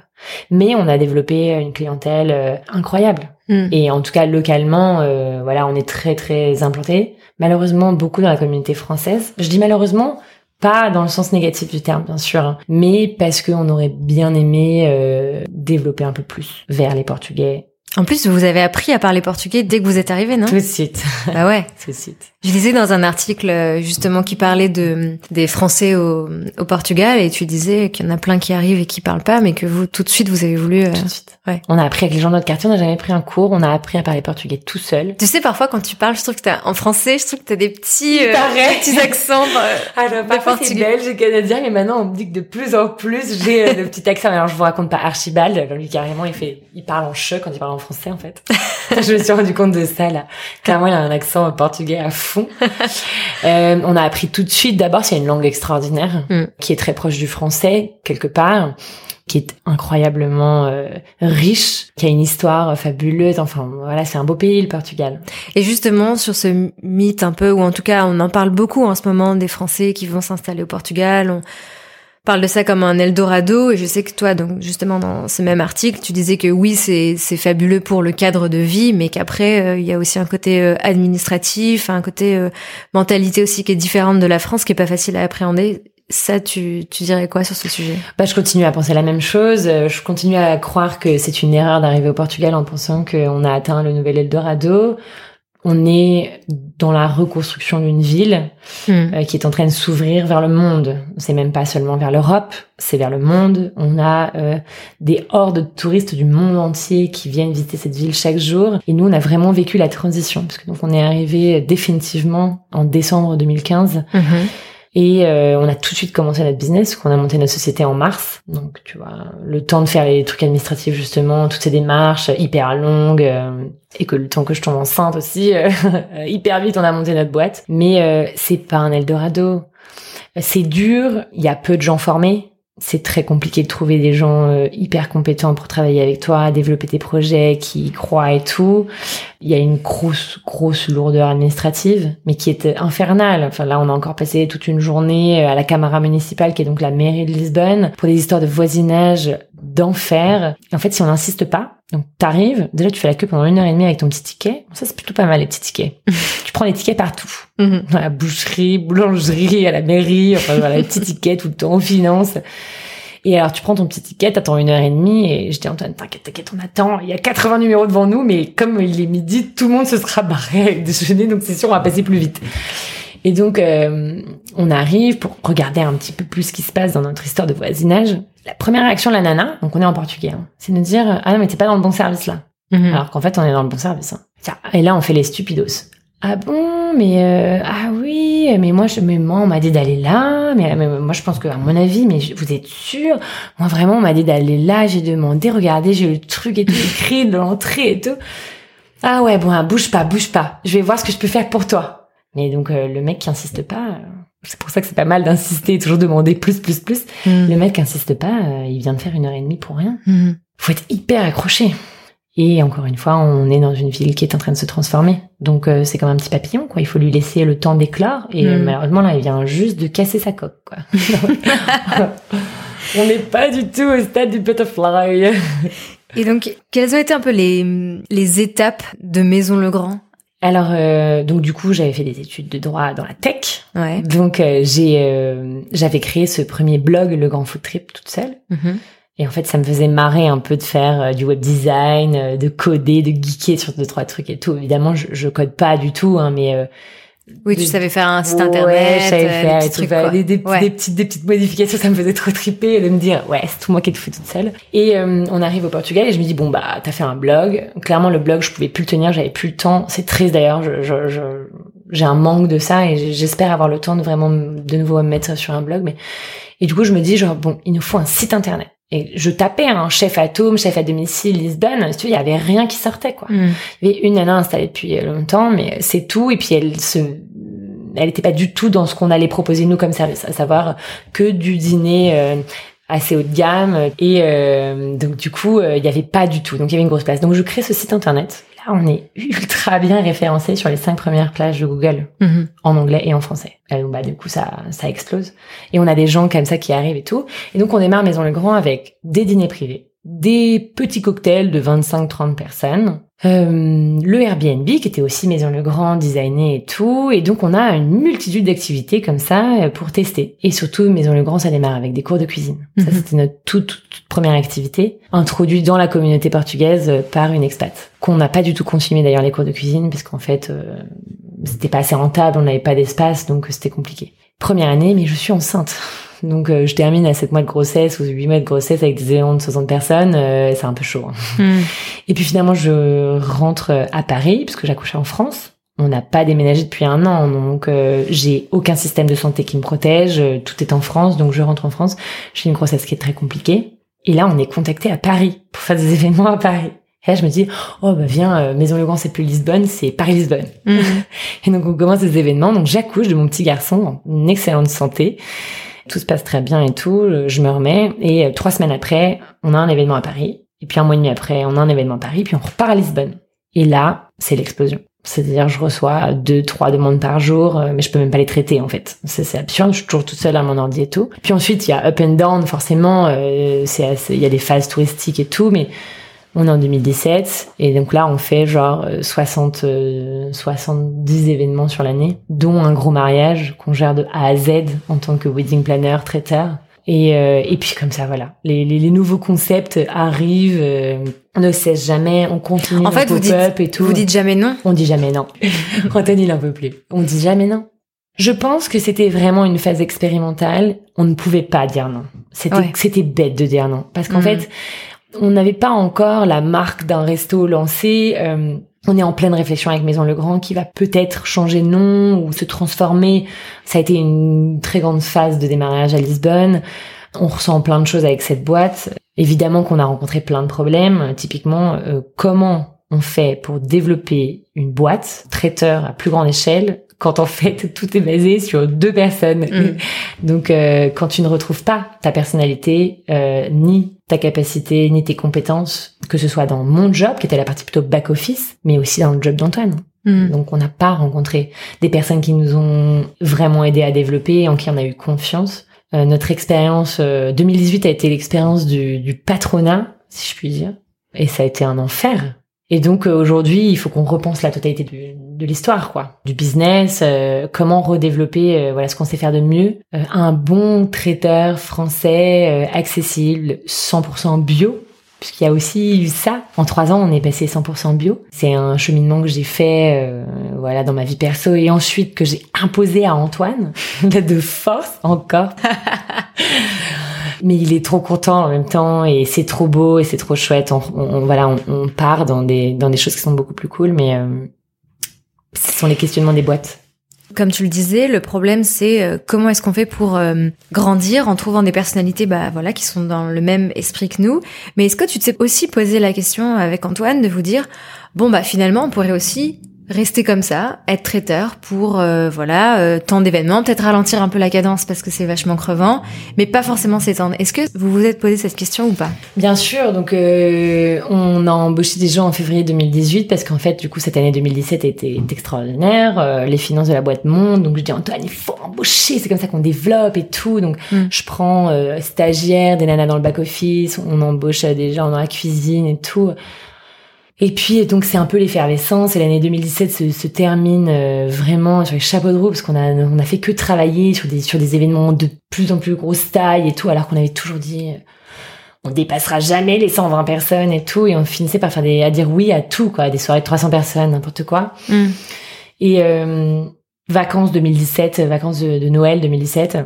Speaker 2: Mais on a développé une clientèle euh, incroyable. Hmm. Et en tout cas, localement, euh, voilà, on est très très implanté. Malheureusement, beaucoup dans la communauté française. Je dis malheureusement, pas dans le sens négatif du terme, bien sûr, hein, mais parce qu'on aurait bien aimé développer un peu plus vers les Portugais,
Speaker 1: en plus, vous avez appris à parler portugais dès que vous êtes arrivé, non?
Speaker 2: Tout de suite.
Speaker 1: Bah ouais. [laughs]
Speaker 2: Tout de suite.
Speaker 1: Je lisais dans un article euh, justement qui parlait de des Français au, au Portugal et tu disais qu'il y en a plein qui arrivent et qui parlent pas, mais que vous tout de suite vous avez voulu.
Speaker 2: Euh, tout de suite. Ouais. On a appris avec les gens de notre quartier, on n'a jamais pris un cours, on a appris à parler portugais tout seul.
Speaker 1: Tu sais, parfois quand tu parles, je trouve que t'as en français, je trouve que t'as des petits euh, petits accents. Euh, [laughs]
Speaker 2: Alors parfois c'est belge et canadien, mais maintenant on me dit que de plus en plus j'ai euh, le petit accent. Alors je vous raconte pas Archibald, lui carrément il fait, il parle en che quand il parle en français en fait. [laughs] je me suis rendu compte de ça là. Clairement il a un accent portugais à fond. [laughs] Euh, on a appris tout de suite, d'abord, c'est une langue extraordinaire, mm. qui est très proche du français, quelque part, qui est incroyablement euh, riche, qui a une histoire fabuleuse. Enfin, voilà, c'est un beau pays, le Portugal.
Speaker 1: Et justement, sur ce mythe un peu, ou en tout cas, on en parle beaucoup en ce moment des Français qui vont s'installer au Portugal. On parle de ça comme un Eldorado et je sais que toi donc justement dans ce même article tu disais que oui c'est fabuleux pour le cadre de vie mais qu'après euh, il y a aussi un côté euh, administratif un côté euh, mentalité aussi qui est différente de la France qui est pas facile à appréhender. Ça, tu, tu dirais quoi sur ce sujet?
Speaker 2: Bah, je continue à penser la même chose. Je continue à croire que c'est une erreur d'arriver au Portugal en pensant qu'on a atteint le nouvel Eldorado on est dans la reconstruction d'une ville hmm. euh, qui est en train de s'ouvrir vers le monde. C'est même pas seulement vers l'Europe, c'est vers le monde. On a euh, des hordes de touristes du monde entier qui viennent visiter cette ville chaque jour. Et nous, on a vraiment vécu la transition, parce que donc on est arrivé définitivement en décembre 2015. Et euh, on a tout de suite commencé notre business, qu'on a monté notre société en mars. Donc, tu vois, le temps de faire les trucs administratifs, justement, toutes ces démarches hyper longues, euh, et que le temps que je tombe enceinte aussi, euh, [laughs] hyper vite, on a monté notre boîte. Mais c'est pas un Eldorado. C'est dur, il y a peu de gens formés c'est très compliqué de trouver des gens euh, hyper compétents pour travailler avec toi, développer tes projets, qui y croient et tout. Il y a une grosse, grosse lourdeur administrative, mais qui est infernale. Enfin là, on a encore passé toute une journée à la Camara municipale, qui est donc la mairie de Lisbonne, pour des histoires de voisinage d'enfer. En fait, si on n'insiste pas, donc t'arrives, déjà tu fais la queue pendant une heure et demie avec ton petit ticket. Ça c'est plutôt pas mal les petits tickets. [laughs] tu prends les tickets partout, mhm. dans la boucherie, boulangerie, à la mairie, enfin voilà les petits tickets tout le temps, en finance. Et alors tu prends ton petit ticket, t'attends une heure et demie et je dis Antoine t'inquiète t'inquiète on attend. Il y a 80 numéros devant nous, mais comme il est midi, tout le monde se sera barré avec déjeuner, donc c'est sûr on va passer plus vite. Et donc, euh, on arrive pour regarder un petit peu plus ce qui se passe dans notre histoire de voisinage. La première réaction de la nana, donc on est en portugais, hein, c'est de nous dire ah non mais t'es pas dans le bon service là. Mhm. Alors qu'en fait on est dans le bon service. Hein. Et là on fait les stupidos. Ah bon, mais euh, ah oui, mais moi je mais moi on m'a dit d'aller là, mais, moi je pense que à mon avis, mais vous êtes sûr? Moi vraiment on m'a dit d'aller là, j'ai demandé, regardez, j'ai eu le truc et tout écrit de l'entrée et tout. Ah ouais, bon, hein, bouge pas, bouge pas. Je vais voir ce que je peux faire pour toi. Mais donc euh, le mec qui insiste pas, euh, c'est pour ça que c'est pas mal d'insister, toujours demander plus, plus, plus. Mm. Le mec insiste pas, euh, il vient de faire une heure et demie pour rien. Mm. Faut être hyper accroché. Et encore une fois, on est dans une ville qui est en train de se transformer. Donc c'est comme un petit papillon, quoi. Il faut lui laisser le temps d'éclore. Et mm. malheureusement, là, il vient juste de casser sa coque, quoi. [laughs] on n'est pas du tout au stade du butterfly.
Speaker 1: Et donc, quelles ont été un peu les, les étapes de Maison Legrand
Speaker 2: alors, euh, donc du coup, j'avais fait des études de droit dans la tech.
Speaker 1: Ouais.
Speaker 2: Donc, euh, j'ai, euh, j'avais créé ce premier blog, le Grand Food Trip, toute seule. Mm-hmm. Et en fait, ça me faisait marrer un peu de faire euh, du web design, euh, de coder, de geeker sur deux trois trucs et tout. Évidemment, je, je code pas du tout, hein, mais euh,
Speaker 1: oui, tu savais faire un site internet,
Speaker 2: je savais faire
Speaker 1: des, trucs,
Speaker 2: des, des,
Speaker 1: Ouais.
Speaker 2: des petites, des petites modifications, ça me faisait trop triper de me dire, ouais, c'est tout moi qui le fais toute seule. Et euh, on arrive au Portugal et je me dis, bon, bah, t'as fait un blog. Clairement, le blog, je pouvais plus le tenir, j'avais plus le temps. C'est triste d'ailleurs, je, je, je- j'ai un manque de ça et j'espère avoir le temps de vraiment de nouveau me mettre sur un blog. Mais Et du coup, je me dis, genre, bon, il nous faut un site internet. Et je tapais un chef atome, chef à domicile, Lisbonne. Tu il y avait rien qui sortait, quoi.
Speaker 1: Mm.
Speaker 2: Il y avait une nana installée depuis longtemps, mais c'est tout. Et puis elle se, elle était pas du tout dans ce qu'on allait proposer nous comme service, à savoir que du dîner euh, assez haut de gamme. Et euh, donc du coup, euh, il y avait pas du tout. Donc il y avait une grosse place. Donc je crée ce site internet. Là, on est [laughs] ultra bien référencé sur les cinq premières pages de Google
Speaker 1: Mhm.
Speaker 2: en anglais et en français. Et donc, bah, du coup, ça, ça explose. Et on a des gens comme ça qui arrivent et tout. Et donc, on démarre Maison Legrand avec des dîners privés, des petits cocktails de 25-30 personnes, euh, le Airbnb qui était aussi Maison Legrand, designé et tout. Et donc, on a une multitude d'activités comme ça euh, pour tester. Et surtout, Maison Legrand, ça démarre avec des cours de cuisine. Ça,
Speaker 1: Mhm.
Speaker 2: c'était notre toute, toute, toute première activité, introduite dans la communauté portugaise euh, par une expat. Qu'on n'a pas du tout continué d'ailleurs les cours de cuisine, parce qu'en fait, euh, c'était pas assez rentable, on n'avait pas d'espace, donc euh, c'était compliqué. Première année, mais je suis enceinte. Donc euh, je termine à 7 mois de grossesse ou 8 mois de grossesse avec des événements de 60 personnes, euh, c'est un peu chaud. hein.
Speaker 1: Mm.
Speaker 2: Et puis finalement je rentre euh, à Paris, parce que j'accouchais en France. On n'a pas déménagé depuis un an, donc euh, j'ai aucun système de santé qui me protège, euh, tout est en France, donc je rentre en France. J'ai une grossesse qui est très compliquée. Et là on est contacté à Paris pour faire des [laughs] événements à Paris. Et là je me dis, oh bah viens, euh, Maison Legrand c'est plus Lisbonne, c'est Paris-Lisbonne.
Speaker 1: Mm. [laughs]
Speaker 2: Et donc on commence les événements. Donc j'accouche de mon petit garçon en excellente santé. Tout se passe très bien et tout. Je me remets. Et euh, trois semaines après, on a un événement à Paris. Et puis un mois et demi après, on a un événement à Paris. Puis on repart à Lisbonne. Et là, c'est l'explosion. C'est-à-dire, je reçois deux, trois demandes par jour, euh, mais je peux même pas les traiter en fait. C'est absurde. Je suis toujours toute seule à mon ordi et tout. Puis ensuite, il y a up and down forcément. euh, il y a des phases touristiques et tout, mais on est en 2017 et donc là on fait genre euh, 60 euh, 70 événements sur l'année, dont un gros mariage qu'on gère de A à Z en tant que wedding planner, traiteur. Et, euh, et puis comme ça voilà, les, les, les nouveaux concepts arrivent, euh, on ne cesse jamais, on continue
Speaker 1: En fait, vous
Speaker 2: pop-up et tout.
Speaker 1: Vous dites jamais non.
Speaker 2: On dit jamais non. [laughs] Anthony, il en peut plus. On dit jamais non. Je pense que c'était vraiment une phase expérimentale. On ne pouvait pas dire non. C'était,
Speaker 1: Ouais.
Speaker 2: c'était bête de dire non. Parce qu'en
Speaker 1: Mhm.
Speaker 2: fait, on n'avait pas encore la marque d'un resto lancé. Euh, on est en pleine réflexion avec Maison Legrand qui va peut-être changer de nom ou se transformer. Ça a été une très grande phase de démarrage à Lisbonne. On ressent plein de choses avec cette boîte. Évidemment qu'on a rencontré plein de problèmes. Typiquement, euh, comment on fait pour développer une boîte traiteur à plus grande échelle quand en fait tout est basé sur deux personnes.
Speaker 1: Mm.
Speaker 2: Donc euh, quand tu ne retrouves pas ta personnalité, euh, ni ta capacité, ni tes compétences, que ce soit dans mon job, qui était la partie plutôt back-office, mais aussi dans le job d'Antoine.
Speaker 1: Mm.
Speaker 2: Donc on n'a pas rencontré des personnes qui nous ont vraiment aidé à développer, en qui on a eu confiance. Euh, notre expérience euh, 2018 a été l'expérience du, du patronat, si je puis dire, et ça a été un enfer. Et donc euh, aujourd'hui, il faut qu'on repense la totalité du- de l'histoire, quoi, du business, euh, comment redévelopper, euh, voilà, ce qu'on sait faire de mieux, Euh, un bon traiteur français euh, accessible, 100% bio, puisqu'il y a aussi eu ça. En trois ans, on est passé 100% bio. C'est un cheminement que j'ai fait, euh, voilà, dans ma vie perso et ensuite que j'ai imposé à Antoine, [laughs] de force encore. [laughs] Mais il est trop content en même temps et c'est trop beau et c'est trop chouette. On, on- voilà, on, part dans des dans des choses qui sont beaucoup plus cool, mais euh, ce sont les questionnements des boîtes.
Speaker 1: Comme tu le disais, le problème c'est euh, comment est-ce qu'on fait pour euh, grandir en trouvant des personnalités bah voilà qui sont dans le même esprit que nous. Mais est-ce que tu t'es aussi posé la question avec Antoine de vous dire bon bah finalement on pourrait aussi rester comme ça, être traiteur pour euh, voilà euh, tant d'événements, peut-être ralentir un peu la cadence parce que c'est vachement crevant, mais pas forcément s'étendre. Est-ce que vous vous êtes posé cette question ou pas?
Speaker 2: Bien sûr, donc euh, on a embauché des gens en février 2018 parce qu'en fait, du coup, cette année 2017 était extraordinaire. euh, les finances de la boîte montent, donc je dis Antoine, il faut embaucher, c'est comme ça qu'on développe et tout. Donc
Speaker 1: Mm.
Speaker 2: je prends euh, stagiaires, des nanas dans le back office, on embauche euh, des gens dans la cuisine et tout. Et puis donc c'est un peu l'effervescence et l'année 2017 se, se termine euh, vraiment sur les chapeaux de roue parce qu'on a on a fait que travailler sur des sur des événements de plus en plus grosse taille et tout alors qu'on avait toujours dit euh, on dépassera jamais les 120 personnes et tout, et on finissait par faire des, à dire oui à tout, quoi, des soirées de 300 personnes, n'importe quoi.
Speaker 1: Mm.
Speaker 2: Et euh, vacances 2017, vacances de, de Noël 2017,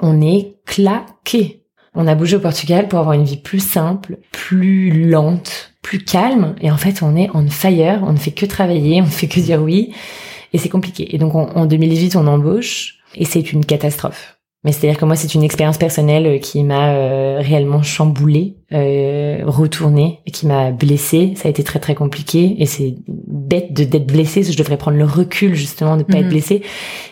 Speaker 2: on est claqué. On a bougé au Portugal pour avoir une vie plus simple, plus lente, plus calme. Et en fait, on est on fire, on ne fait que travailler, on ne fait que dire oui. Et c'est compliqué. Et donc, on- en 2018, on embauche. Et c'est une catastrophe. Mais c'est-à-dire que moi, c'est une expérience personnelle euh, qui m'a euh, réellement chamboulée, euh, retournée, et qui m'a blessée. Ça a été très très compliqué. Et c'est bête de d'être blessée. parce que Je devrais prendre le recul justement de pas
Speaker 1: Mhm.
Speaker 2: être blessée.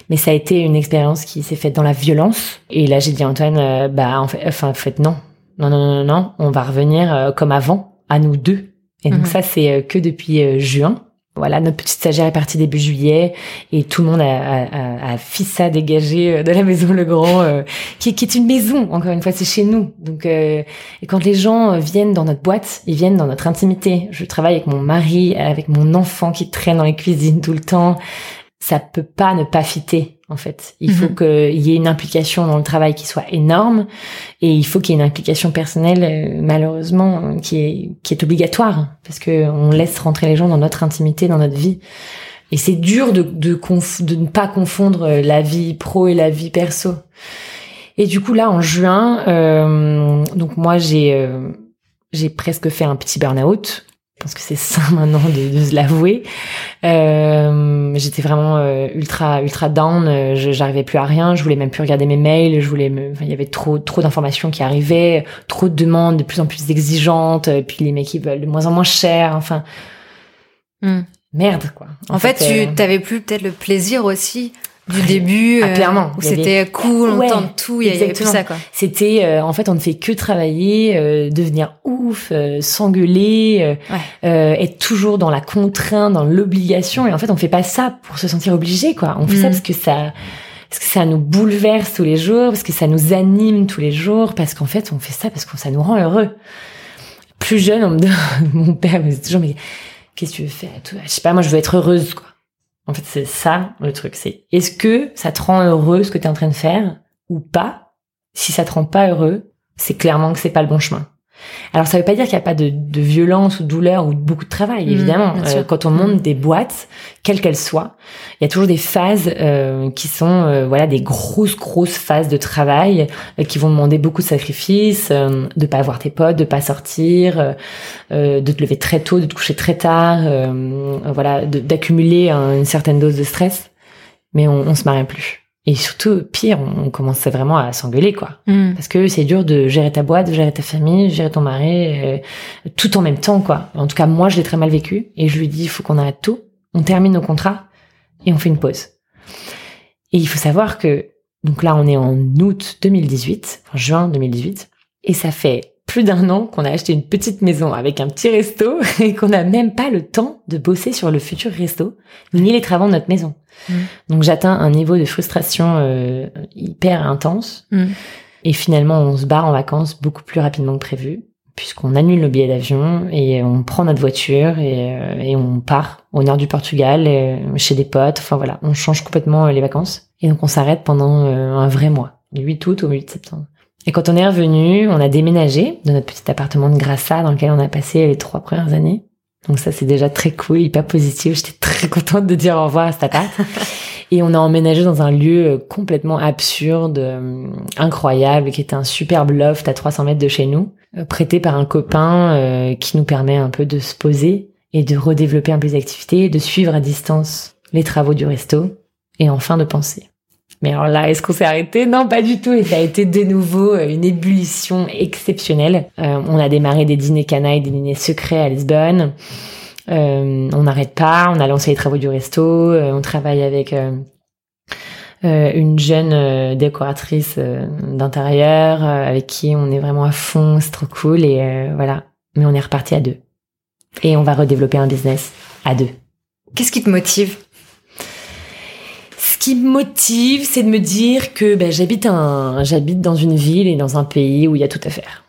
Speaker 2: Mais ça a été une expérience qui s'est faite dans la violence. Et là, j'ai dit à Antoine, euh, bah en fait, enfin, en fait non, non, non, non, non, non, on va revenir euh, comme avant, à nous deux. Et donc
Speaker 1: Mhm.
Speaker 2: ça, c'est euh, que depuis euh, juin. Voilà, notre petite stagiaire est partie début juillet et tout le monde a, a, a, a fissa dégagé euh, de la [laughs] maison Le Grand, euh, qui, qui est une maison, encore une fois, c'est chez nous. Donc, euh, et quand les gens viennent dans notre boîte, ils viennent dans notre intimité. Je travaille avec mon mari, avec mon enfant qui traîne dans les cuisines tout le temps. Ça peut pas ne pas fitter, en fait. Il faut
Speaker 1: Mhm.
Speaker 2: qu'il y ait une implication dans le travail qui soit énorme et il faut qu'il y ait une implication personnelle, euh, malheureusement, qui est, qui est obligatoire parce que on laisse rentrer les gens dans notre intimité, dans notre vie. Et c'est dur de, de, de ne pas confondre euh, la vie pro et la vie perso. Et du coup, là, en juin, euh, donc moi, j'ai euh, j'ai presque fait un petit burn-out. Je pense que c'est ça [laughs] maintenant de, de se l'avouer. Euh, J'étais vraiment euh, ultra ultra down. euh, je- J'arrivais plus à rien. Je voulais même plus regarder mes mails. Je voulais me. enfin, il y avait trop trop d'informations qui arrivaient, trop de demandes de plus en plus exigeantes. Et puis les mecs ils veulent de moins en moins cher. Enfin
Speaker 1: Mm.
Speaker 2: merde quoi.
Speaker 1: En, fait,
Speaker 2: euh,
Speaker 1: tu t'avais plus peut-être le plaisir aussi du début.
Speaker 2: Ah, clairement.
Speaker 1: Où
Speaker 2: avait-
Speaker 1: c'était cool, on
Speaker 2: Ouais,
Speaker 1: tente tout, il y avait
Speaker 2: exactement.
Speaker 1: ça, quoi.
Speaker 2: C'était euh, en fait on ne fait que travailler, euh, devenir ouf, euh, s'engueuler, euh,
Speaker 1: Ouais.
Speaker 2: euh, être toujours dans la contrainte, dans l'obligation. Et en fait on fait pas ça pour se sentir obligé quoi. On fait ça
Speaker 1: Mm.
Speaker 2: parce que ça parce que ça nous bouleverse tous les jours, parce que ça nous anime tous les jours, parce qu'en fait on fait ça parce que ça nous rend heureux. Plus jeune, on me [laughs] mon père me disait toujours mais qu'est-ce que tu veux faire tout. Je sais pas, moi je veux être heureuse quoi. En fait, c'est ça le truc. C'est est-ce que ça te rend heureux ce que tu es en train de faire ou pas? Si ça te rend pas heureux, c'est clairement que c'est pas le bon chemin. Alors ça veut pas dire qu'il n'y a pas de, de violence ou de douleur ou de beaucoup de travail,
Speaker 1: Mmh,
Speaker 2: évidemment. Euh, quand on monte des boîtes, quelles qu'elles soient, il y a toujours des phases euh, qui sont euh, voilà des grosses grosses phases de travail euh, qui vont demander beaucoup de sacrifices, euh, de pas avoir tes potes, de pas sortir, euh, de te lever très tôt, de te coucher très tard, euh, voilà, d'accumuler un- une certaine dose de stress. Mais on, on se marrait plus. Et surtout, pire, on, commençait vraiment à s'engueuler, quoi.
Speaker 1: Mm.
Speaker 2: Parce que c'est dur de gérer ta boîte, de gérer ta famille, de gérer ton mari, euh, tout en même temps, quoi. En tout cas, moi, je l'ai très mal vécu. Et je lui dis, il faut qu'on arrête tout. On termine nos contrats et on fait une pause. Et il faut savoir que, donc là, on est en août 2018, en juin 2018. Et ça fait plus d'un an qu'on a acheté une petite maison avec un petit resto [laughs] et qu'on n'a même pas le temps de bosser sur le futur resto, ni les travaux de notre maison.
Speaker 1: Mm.
Speaker 2: Donc j'atteins un niveau de frustration euh, hyper intense.
Speaker 1: Mm.
Speaker 2: Et finalement, on se barre en vacances beaucoup plus rapidement que prévu, puisqu'on annule le billet d'avion et on prend notre voiture et, euh, et on part au nord du Portugal, euh, chez des potes. Enfin voilà, on change complètement euh, les vacances. Et donc on s'arrête pendant euh, un vrai mois, du 8 août au 8 septembre. Et quand on est revenu, on a déménagé de notre petit appartement de Grassa dans lequel on a passé les trois premières années. Donc ça, c'est déjà très cool, hyper positif. J'étais très contente de dire au revoir à appart. [laughs] Et on a emménagé dans un lieu euh, complètement absurde, euh, incroyable, qui était un superbe loft à 300 mètres de chez nous, euh, prêté par un copain euh, qui nous permet un peu de se poser et de redévelopper un peu les activités, de suivre à distance les travaux du resto et enfin de penser. Mais alors là, est-ce qu'on s'est arrêté? Non, pas du tout. Et ça a été de nouveau euh, une ébullition exceptionnelle. Euh, on a démarré des dîners canailles, des dîners secrets à Lisbonne. Euh, on n'arrête pas. On a lancé les travaux du resto. Euh, on travaille avec euh, euh, une jeune décoratrice d'intérieur avec qui on est vraiment à fond. C'est trop cool. Et voilà. Mais on est reparti à deux. Et on va redévelopper un business à deux.
Speaker 1: Qu'est-ce qui te motive?
Speaker 2: Qui me motive, c'est de me dire que ben, j'habite un, j'habite dans une ville et dans un pays où il y a tout à faire.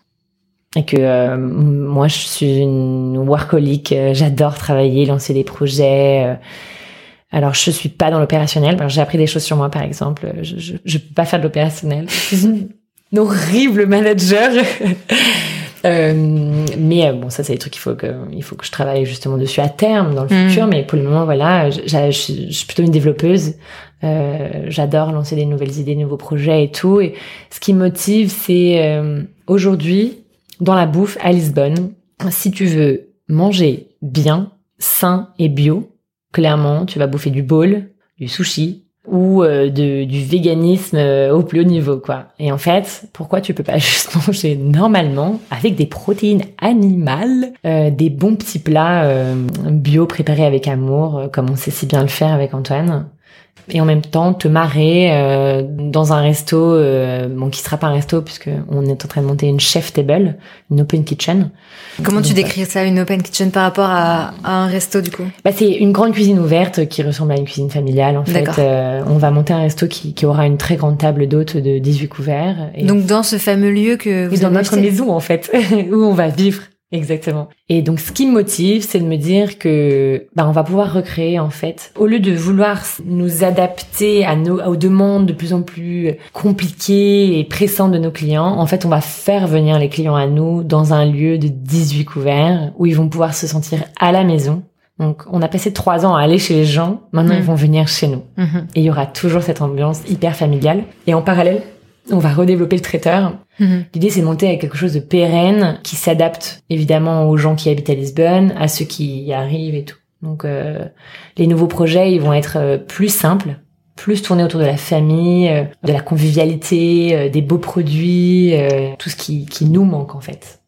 Speaker 2: Et que euh, moi, je suis une workaholic. euh, J'adore travailler, lancer des projets. euh. Alors, je suis pas dans l'opérationnel. J'ai appris des choses sur moi, par exemple. Je, je, je peux pas faire de l'opérationnel. Je suis une, horrible manager. [laughs] Euh, mais bon, ça, c'est des trucs qu'il faut que il faut que je travaille justement dessus à terme dans le
Speaker 1: Mm.
Speaker 2: futur. Mais pour le moment, voilà, je, je- je suis plutôt une développeuse. Euh, J'adore lancer des nouvelles idées, nouveaux projets et tout. Et ce qui me motive, c'est euh, aujourd'hui dans la bouffe à Lisbonne. Si tu veux manger bien, sain et bio, clairement, tu vas bouffer du bowl, du sushi ou euh, de, du véganisme euh, au plus haut niveau, quoi. Et en fait, pourquoi tu peux pas [laughs] juste manger normalement avec des protéines animales, euh, des bons petits plats euh, bio préparés avec amour, euh, comme on sait si bien le faire avec Antoine? Et en même temps te marrer euh, dans un resto euh, bon qui sera pas un resto puisque on est en train de monter une chef table une open kitchen.
Speaker 1: Comment tu
Speaker 2: Donc,
Speaker 1: décris ça, une open kitchen par rapport à, à un resto du coup?
Speaker 2: Bah, c'est une grande cuisine ouverte qui ressemble à une cuisine familiale en fait. Euh, on va monter un resto qui, qui aura une très grande table d'hôtes de 18 couverts et,
Speaker 1: Donc dans ce fameux lieu que
Speaker 2: et
Speaker 1: vous
Speaker 2: dans
Speaker 1: avez
Speaker 2: notre maison en fait [laughs] où on va vivre Exactement. Et donc, ce qui me motive, c'est de me dire que, bah, on va pouvoir recréer, en fait. Au lieu de vouloir nous adapter à nos, aux demandes de plus en plus compliquées et pressantes de nos clients, en fait, on va faire venir les clients à nous dans un lieu de 18 couverts où ils vont pouvoir se sentir à la maison. Donc, on a passé trois ans à aller chez les gens. Maintenant,
Speaker 1: Mm.
Speaker 2: ils vont venir chez nous.
Speaker 1: Mhm.
Speaker 2: Et il y aura toujours cette ambiance hyper familiale. Et en parallèle, on va redévelopper le traiteur
Speaker 1: Mhm.
Speaker 2: L'idée, c'est de monter avec quelque chose de pérenne, qui s'adapte évidemment aux gens qui habitent à Lisbonne, à ceux qui y arrivent et tout. Donc, euh, les nouveaux projets, ils vont être euh, plus simples, plus tournés autour de la famille, euh, de la convivialité, euh, des beaux produits, euh, tout ce qui, qui nous manque en fait.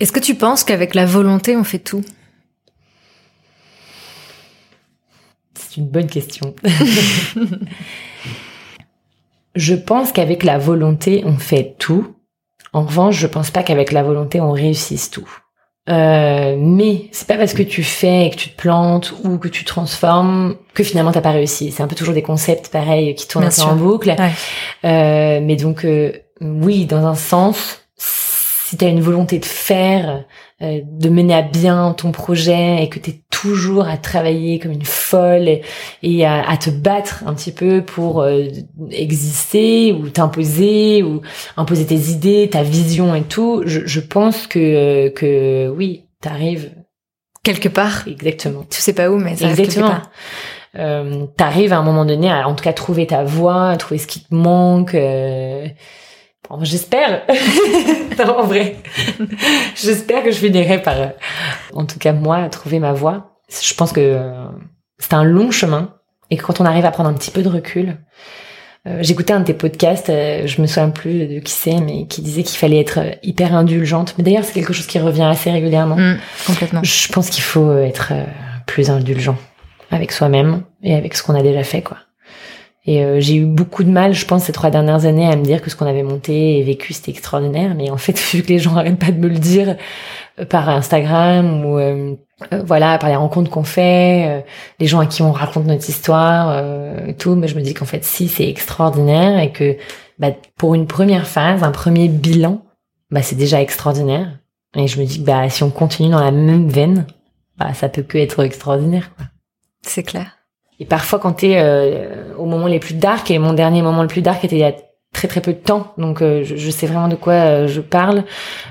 Speaker 1: Est-ce que tu penses qu'avec la volonté, on fait tout?
Speaker 2: C'est une bonne question. [laughs] je pense qu'avec la volonté, on fait tout. En revanche, je pense pas qu'avec la volonté, on réussisse tout. Euh, mais c'est pas parce que tu fais et que tu te plantes ou que tu transformes que finalement t'as pas réussi. C'est un peu toujours des concepts pareils qui tournent en boucle.
Speaker 1: Ouais.
Speaker 2: Euh, mais donc euh, oui, dans un sens, si tu as une volonté de faire, euh, de mener à bien ton projet et que tu es toujours à travailler comme une folle et, et à, à te battre un petit peu pour euh, exister ou t'imposer ou imposer tes idées, ta vision et tout, je, je pense que que oui, t'arrives
Speaker 1: Quelque part.
Speaker 2: exactement.
Speaker 1: Tu sais pas où, mais ça arrive quelque
Speaker 2: Exactement.
Speaker 1: part.
Speaker 2: Euh, t'arrives à un moment donné à en tout cas trouver ta voie, trouver ce qui te manque. euh, bon, J'espère. [laughs] Non, en vrai. J'espère que je finirai par, euh, en tout cas moi, trouver ma voie. Je pense que euh, c'est un long chemin et que quand on arrive à prendre un petit peu de recul, euh, j'écoutais un de tes podcasts, je me souviens plus de qui c'est, mais qui disait qu'il fallait être hyper indulgente. Mais d'ailleurs, c'est quelque chose qui revient assez régulièrement.
Speaker 1: Mm, complètement.
Speaker 2: Je pense qu'il faut être plus indulgent avec soi-même et avec ce qu'on a déjà fait, quoi. Et euh, j'ai eu beaucoup de mal, je pense, ces trois dernières années à me dire que ce qu'on avait monté et vécu, c'était extraordinaire. Mais en fait, [laughs] vu que les gens arrêtent pas de me le dire euh, par Instagram ou euh, euh, voilà, par les rencontres qu'on fait, euh, les gens à qui on raconte notre histoire, et tout, mais je me dis qu'en fait, si, c'est extraordinaire et que bah, pour une première phase, un premier bilan, bah, c'est déjà extraordinaire. Et je me dis que bah, si on continue dans la même veine, bah, ça peut que être extraordinaire.
Speaker 1: C'est clair.
Speaker 2: Et parfois, quand t'es euh, au moment les plus dark, et mon dernier moment le plus dark était il y a très très peu de temps, donc euh, je, sais vraiment de quoi euh, je parle,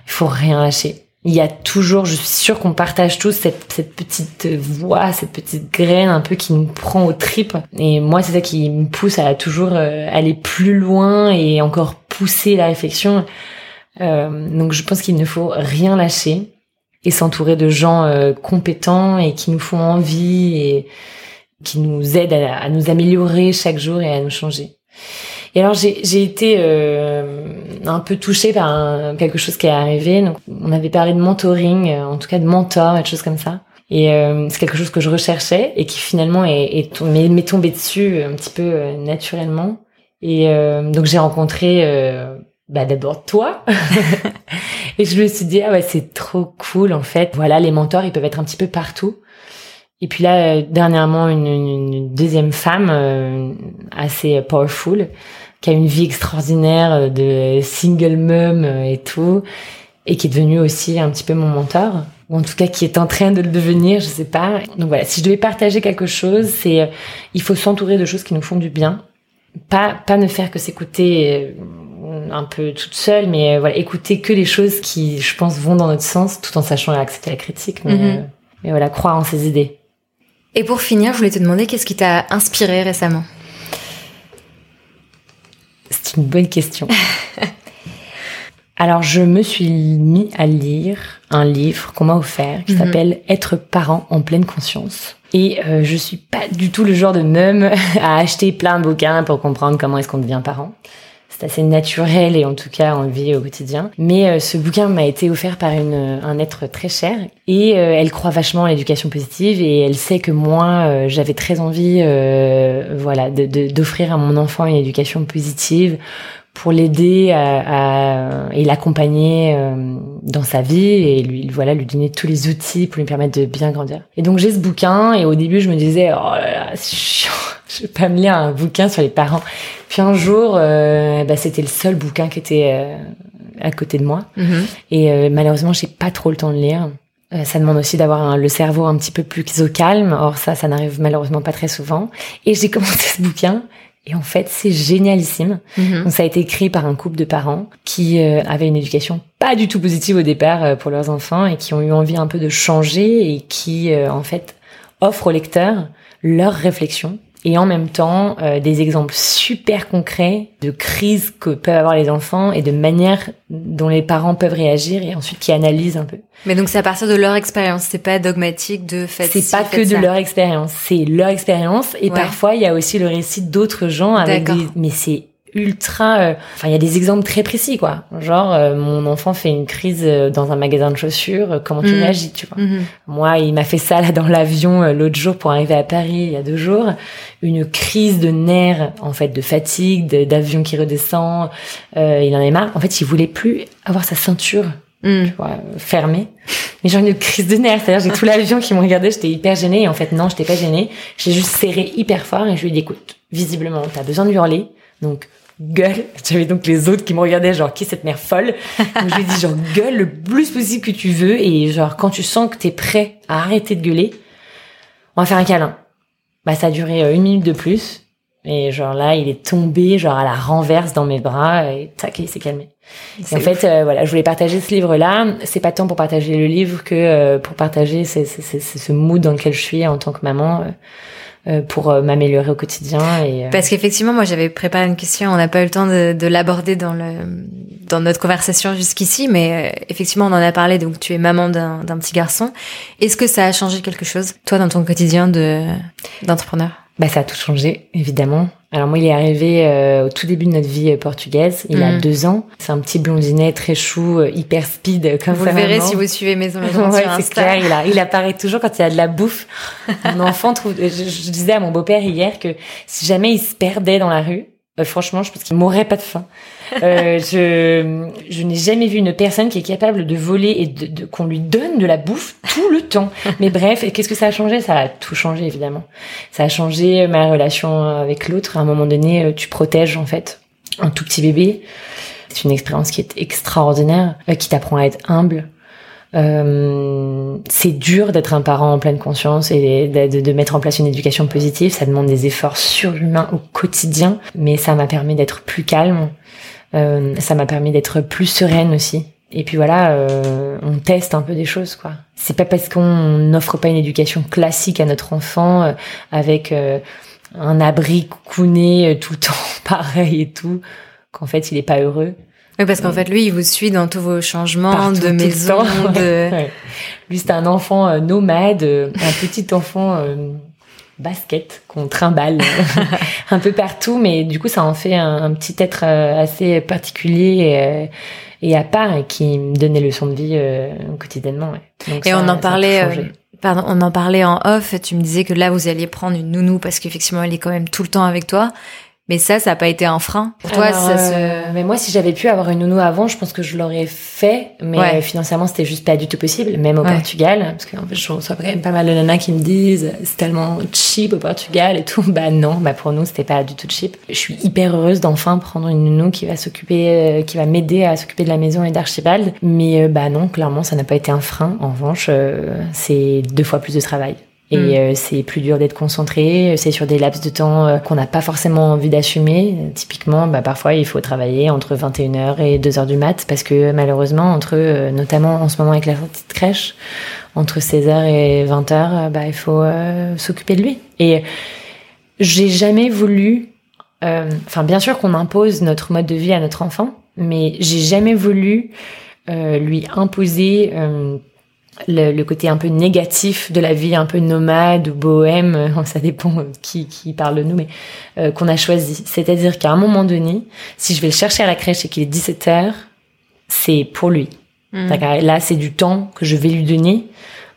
Speaker 2: il faut rien lâcher. Il y a toujours, je suis sûre qu'on partage tous cette, cette petite voix, cette petite graine un peu qui nous prend aux tripes. Et moi, c'est ça qui me pousse à toujours euh, aller plus loin et encore pousser la réflexion. Euh, donc je pense qu'il ne faut rien lâcher et s'entourer de gens compétents et qui nous font envie et qui nous aident à, nous améliorer chaque jour et à nous changer. Et alors j'ai été euh, un peu touchée par quelque chose qui est arrivé. Donc on avait parlé de mentoring, euh, en tout cas de mentor et de choses comme ça. Et euh, c'est quelque chose que je recherchais et qui finalement est, est m'est tombé dessus un petit peu euh, naturellement. Et euh, donc j'ai rencontré euh, bah d'abord toi [laughs] et je me suis dit ah ouais c'est trop cool en fait. Voilà les mentors ils peuvent être un petit peu partout. Et puis là, euh, dernièrement, une, une- une deuxième femme euh, assez powerful, qui a une vie extraordinaire euh, de single mum euh, et tout, et qui est devenue aussi un petit peu mon mentor, ou en tout cas qui est en train de le devenir, je sais pas. Donc voilà, si je devais partager quelque chose, c'est euh, il faut s'entourer de choses qui nous font du bien, pas pas ne faire que s'écouter euh, un peu toute seule, mais voilà, écouter que les choses qui, je pense, vont dans notre sens, tout en sachant accepter la critique, mais, mhm. mais voilà, croire en ses idées.
Speaker 1: Et pour finir, je voulais te demander qu'est-ce qui t'a inspiré récemment?
Speaker 2: C'est une bonne question. [laughs] Alors, je me suis mis à lire un livre qu'on m'a offert qui mhm. s'appelle Être parent en pleine conscience. Et euh, je suis pas du tout le genre de même [laughs] à acheter plein de bouquins pour comprendre comment est-ce qu'on devient parent. C'est assez naturel et en tout cas on le vit au quotidien. Mais euh, ce bouquin m'a été offert par une, un être très cher et euh, elle croit vachement à l'éducation positive et elle sait que moi euh, j'avais très envie voilà d'offrir à mon enfant une éducation positive pour l'aider à, et l'accompagner euh, dans sa vie et lui voilà lui donner tous les outils pour lui permettre de bien grandir. Et donc j'ai ce bouquin et au début je me disais oh là là c'est chiant, je vais pas me lire un bouquin sur les parents. Puis un jour euh, bah, c'était le seul bouquin qui était euh, à côté de moi mm-hmm. et malheureusement j'ai pas trop le temps de lire. ça demande aussi d'avoir le cerveau un petit peu plus au calme. Or ça, ça n'arrive malheureusement pas très souvent. Et j'ai [laughs] commencé ce bouquin et en fait, c'est génialissime. Mhm. Donc, ça a été écrit par un couple de parents qui euh, avaient une éducation pas du tout positive au départ euh, pour leurs enfants et qui ont eu envie un peu de changer et qui, euh, en fait, offrent au lecteur leurs réflexions et en même temps euh, des exemples super concrets de crises que peuvent avoir les enfants et de manière dont les parents peuvent réagir et ensuite qui analysent un peu.
Speaker 1: Mais donc c'est à partir de leur expérience, c'est pas dogmatique de fait.
Speaker 2: C'est pas que de leur expérience, c'est leur expérience et parfois il y a aussi le récit d'autres gens avec des mais c'est ultra euh, enfin il y a des exemples très précis quoi. Genre euh, mon enfant fait une crise euh, dans un magasin de chaussures comment tu mmh. réagis tu vois. Mmh. moi il m'a fait ça là dans l'avion l'autre jour pour arriver à Paris il y a deux jours. Une crise de nerfs en fait de fatigue d'avion qui redescend il en est marre. En fait il voulait plus avoir sa ceinture mmh. tu vois fermée. Mais genre une crise de nerfs. C'est-à-dire j'ai tout l'avion qui me regardait j'étais hyper gênée. Et en fait non j'étais pas gênée. J'ai juste serré hyper fort et je lui ai dit écoute visiblement t'as besoin de hurler. Donc gueule. J'avais donc les autres qui me regardaient genre qui est cette mère folle? Donc je lui ai dit genre gueule le plus possible que tu veux et genre quand tu sens que t'es prêt à arrêter de gueuler, on va faire un câlin. Bah ça a duré euh, une minute de plus et genre là il est tombé genre à la renverse dans mes bras et tac il s'est calmé. en fait euh, voilà je voulais partager ce livre là. C'est pas tant pour partager le livre que euh, pour partager ce mood dans lequel je suis en tant que maman euh, pour euh, m'améliorer au quotidien. Et,
Speaker 1: euh, Parce qu'effectivement, moi, j'avais préparé une question, on n'a pas eu le temps de, de l'aborder dans le dans notre conversation jusqu'ici, mais effectivement, on en a parlé. Donc, tu es maman d'un petit garçon. Est-ce que ça a changé quelque chose, toi, dans ton quotidien de d'entrepreneur?
Speaker 2: Bah, ça a tout changé, évidemment. Alors moi, il est arrivé euh, au tout début de notre vie euh, portugaise. Il a mm. deux ans. C'est un petit blondinet très chou, euh, hyper speed comme
Speaker 1: vous
Speaker 2: ça.
Speaker 1: Le verrez si vous suivez Maison [laughs] Maison
Speaker 2: ouais, c'est clair. Il, a, il apparaît toujours quand il y a de la bouffe. [laughs] Mon enfant trouve. Je, je disais à mon beau-père hier que si jamais il se perdait dans la rue, franchement, je pense qu'il mourrait pas de faim. Euh, [laughs] je je n'ai jamais vu une personne qui est capable de voler et de, qu'on lui donne de la bouffe tout le temps. Mais bref, qu'est-ce que ça a changé? Ça a tout changé évidemment. Ça a changé ma relation avec l'autre. À un moment donné, euh, tu protèges en fait un tout petit bébé. C'est une expérience qui est extraordinaire, euh, qui t'apprend à être humble, euh, c'est dur d'être un parent en pleine conscience et de, mettre en place une éducation positive. Ça demande des efforts surhumains au quotidien, mais ça m'a permis d'être plus calme. Euh, ça m'a permis d'être plus sereine aussi. Et puis voilà, euh, on teste un peu des choses, quoi. C'est pas parce qu'on n'offre pas une éducation classique à notre enfant euh, avec euh, un abri coucouné tout le [laughs] temps pareil et tout qu'en fait il est pas heureux.
Speaker 1: Oui, parce qu'en fait, lui, il vous suit dans tous vos changements de maison. De... [laughs]
Speaker 2: Lui, c'est un enfant nomade, un petit enfant basket qu'on trimballe [laughs] un peu partout, mais du coup ça en fait un, petit être euh, assez particulier et, euh, et, à part et qui me donnait le son de vie euh, quotidiennement.
Speaker 1: Ouais. et on en parlait. Pardon, on en parlait en off. Tu me disais que là, vous alliez prendre une nounou parce qu'effectivement, elle est quand même tout le temps avec toi. Mais ça, ça n'a pas été un frein pour toi. ça se...
Speaker 2: Euh, mais moi, si j'avais pu avoir une nounou avant, je pense que je l'aurais fait. Mais financièrement, c'était juste pas du tout possible, même au Portugal, parce qu'en fait, je reçois quand même pas mal de nanas qui me disent c'est tellement cheap au Portugal et tout. [laughs] Bah non, bah pour nous, c'était pas du tout cheap. Je suis hyper heureuse d'enfin prendre une nounou qui va s'occuper, euh, qui va m'aider à s'occuper de la maison et d'Archibald. Mais euh, bah non, clairement, ça n'a pas été un frein. En revanche, c'est deux fois plus de travail. Et
Speaker 1: Mm.
Speaker 2: euh, c'est plus dur d'être concentré, c'est sur des laps de temps euh, qu'on n'a pas forcément envie d'assumer. Typiquement, bah, parfois il faut travailler entre 21h et 2h du mat parce que malheureusement, entre euh, notamment en ce moment avec la sortie de crèche, entre 16h et 20h, euh, bah, il faut euh, s'occuper de lui. Et j'ai jamais voulu, euh, enfin bien sûr qu'on impose notre mode de vie à notre enfant, mais j'ai jamais voulu euh, lui imposer euh, le, le côté un peu négatif de la vie, un peu nomade ou bohème, [laughs] ça dépend euh, qui, qui parle de nous, mais euh, qu'on a choisi. C'est-à-dire qu'à un moment donné, si je vais le chercher à la crèche et qu'il est 17 heures, c'est pour lui.
Speaker 1: Mm.
Speaker 2: D'accord Là, c'est du temps que je vais lui donner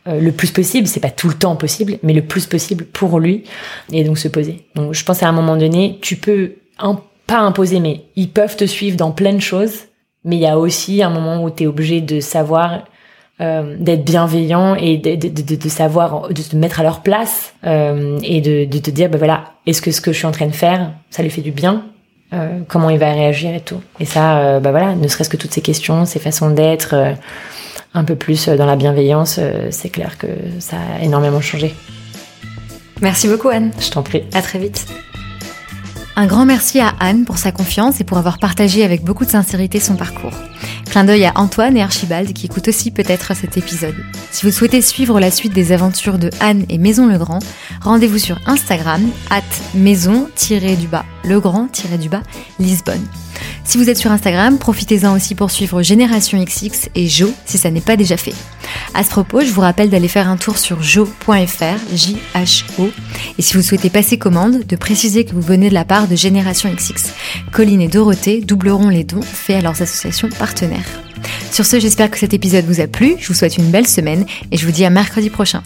Speaker 2: euh, le plus possible. C'est pas tout le temps possible, mais le plus possible pour lui. Et donc se poser. Donc, je pense à un moment donné, tu peux un- pas imposer, mais ils peuvent te suivre dans plein de choses. Mais il y a aussi un moment où tu es obligé de savoir euh, d'être bienveillant et de, de, de, de savoir de te mettre à leur place euh, et de, te dire bah voilà est-ce que ce que je suis en train de faire ça lui fait du bien? Euh, comment il va réagir et tout et ça bah voilà ne serait-ce que toutes ces questions ces façons d'être un peu plus dans la bienveillance c'est clair que ça a énormément changé
Speaker 1: Merci beaucoup Anne.
Speaker 2: je t'en prie
Speaker 1: À très vite. Un grand merci à Anne pour sa confiance et pour avoir partagé avec beaucoup de sincérité son parcours. Clin d'œil à Antoine et Archibald qui écoutent aussi peut-être cet épisode. Si vous souhaitez suivre la suite des aventures de Anne et Maison Legrand, rendez-vous sur Instagram, at maison-du-bas, legrand-du-bas, Lisbonne. Si vous êtes sur Instagram, profitez-en aussi pour suivre Génération XX et Jo si ça n'est pas déjà fait. À ce propos, je vous rappelle d'aller faire un tour sur jo.fr, J-H-O, et si vous souhaitez passer commande, de préciser que vous venez de la de Génération XX. Colline et Dorothée doubleront les dons faits à leurs associations partenaires. Sur ce, j'espère que cet épisode vous a plu, je vous souhaite une belle semaine et je vous dis à mercredi prochain.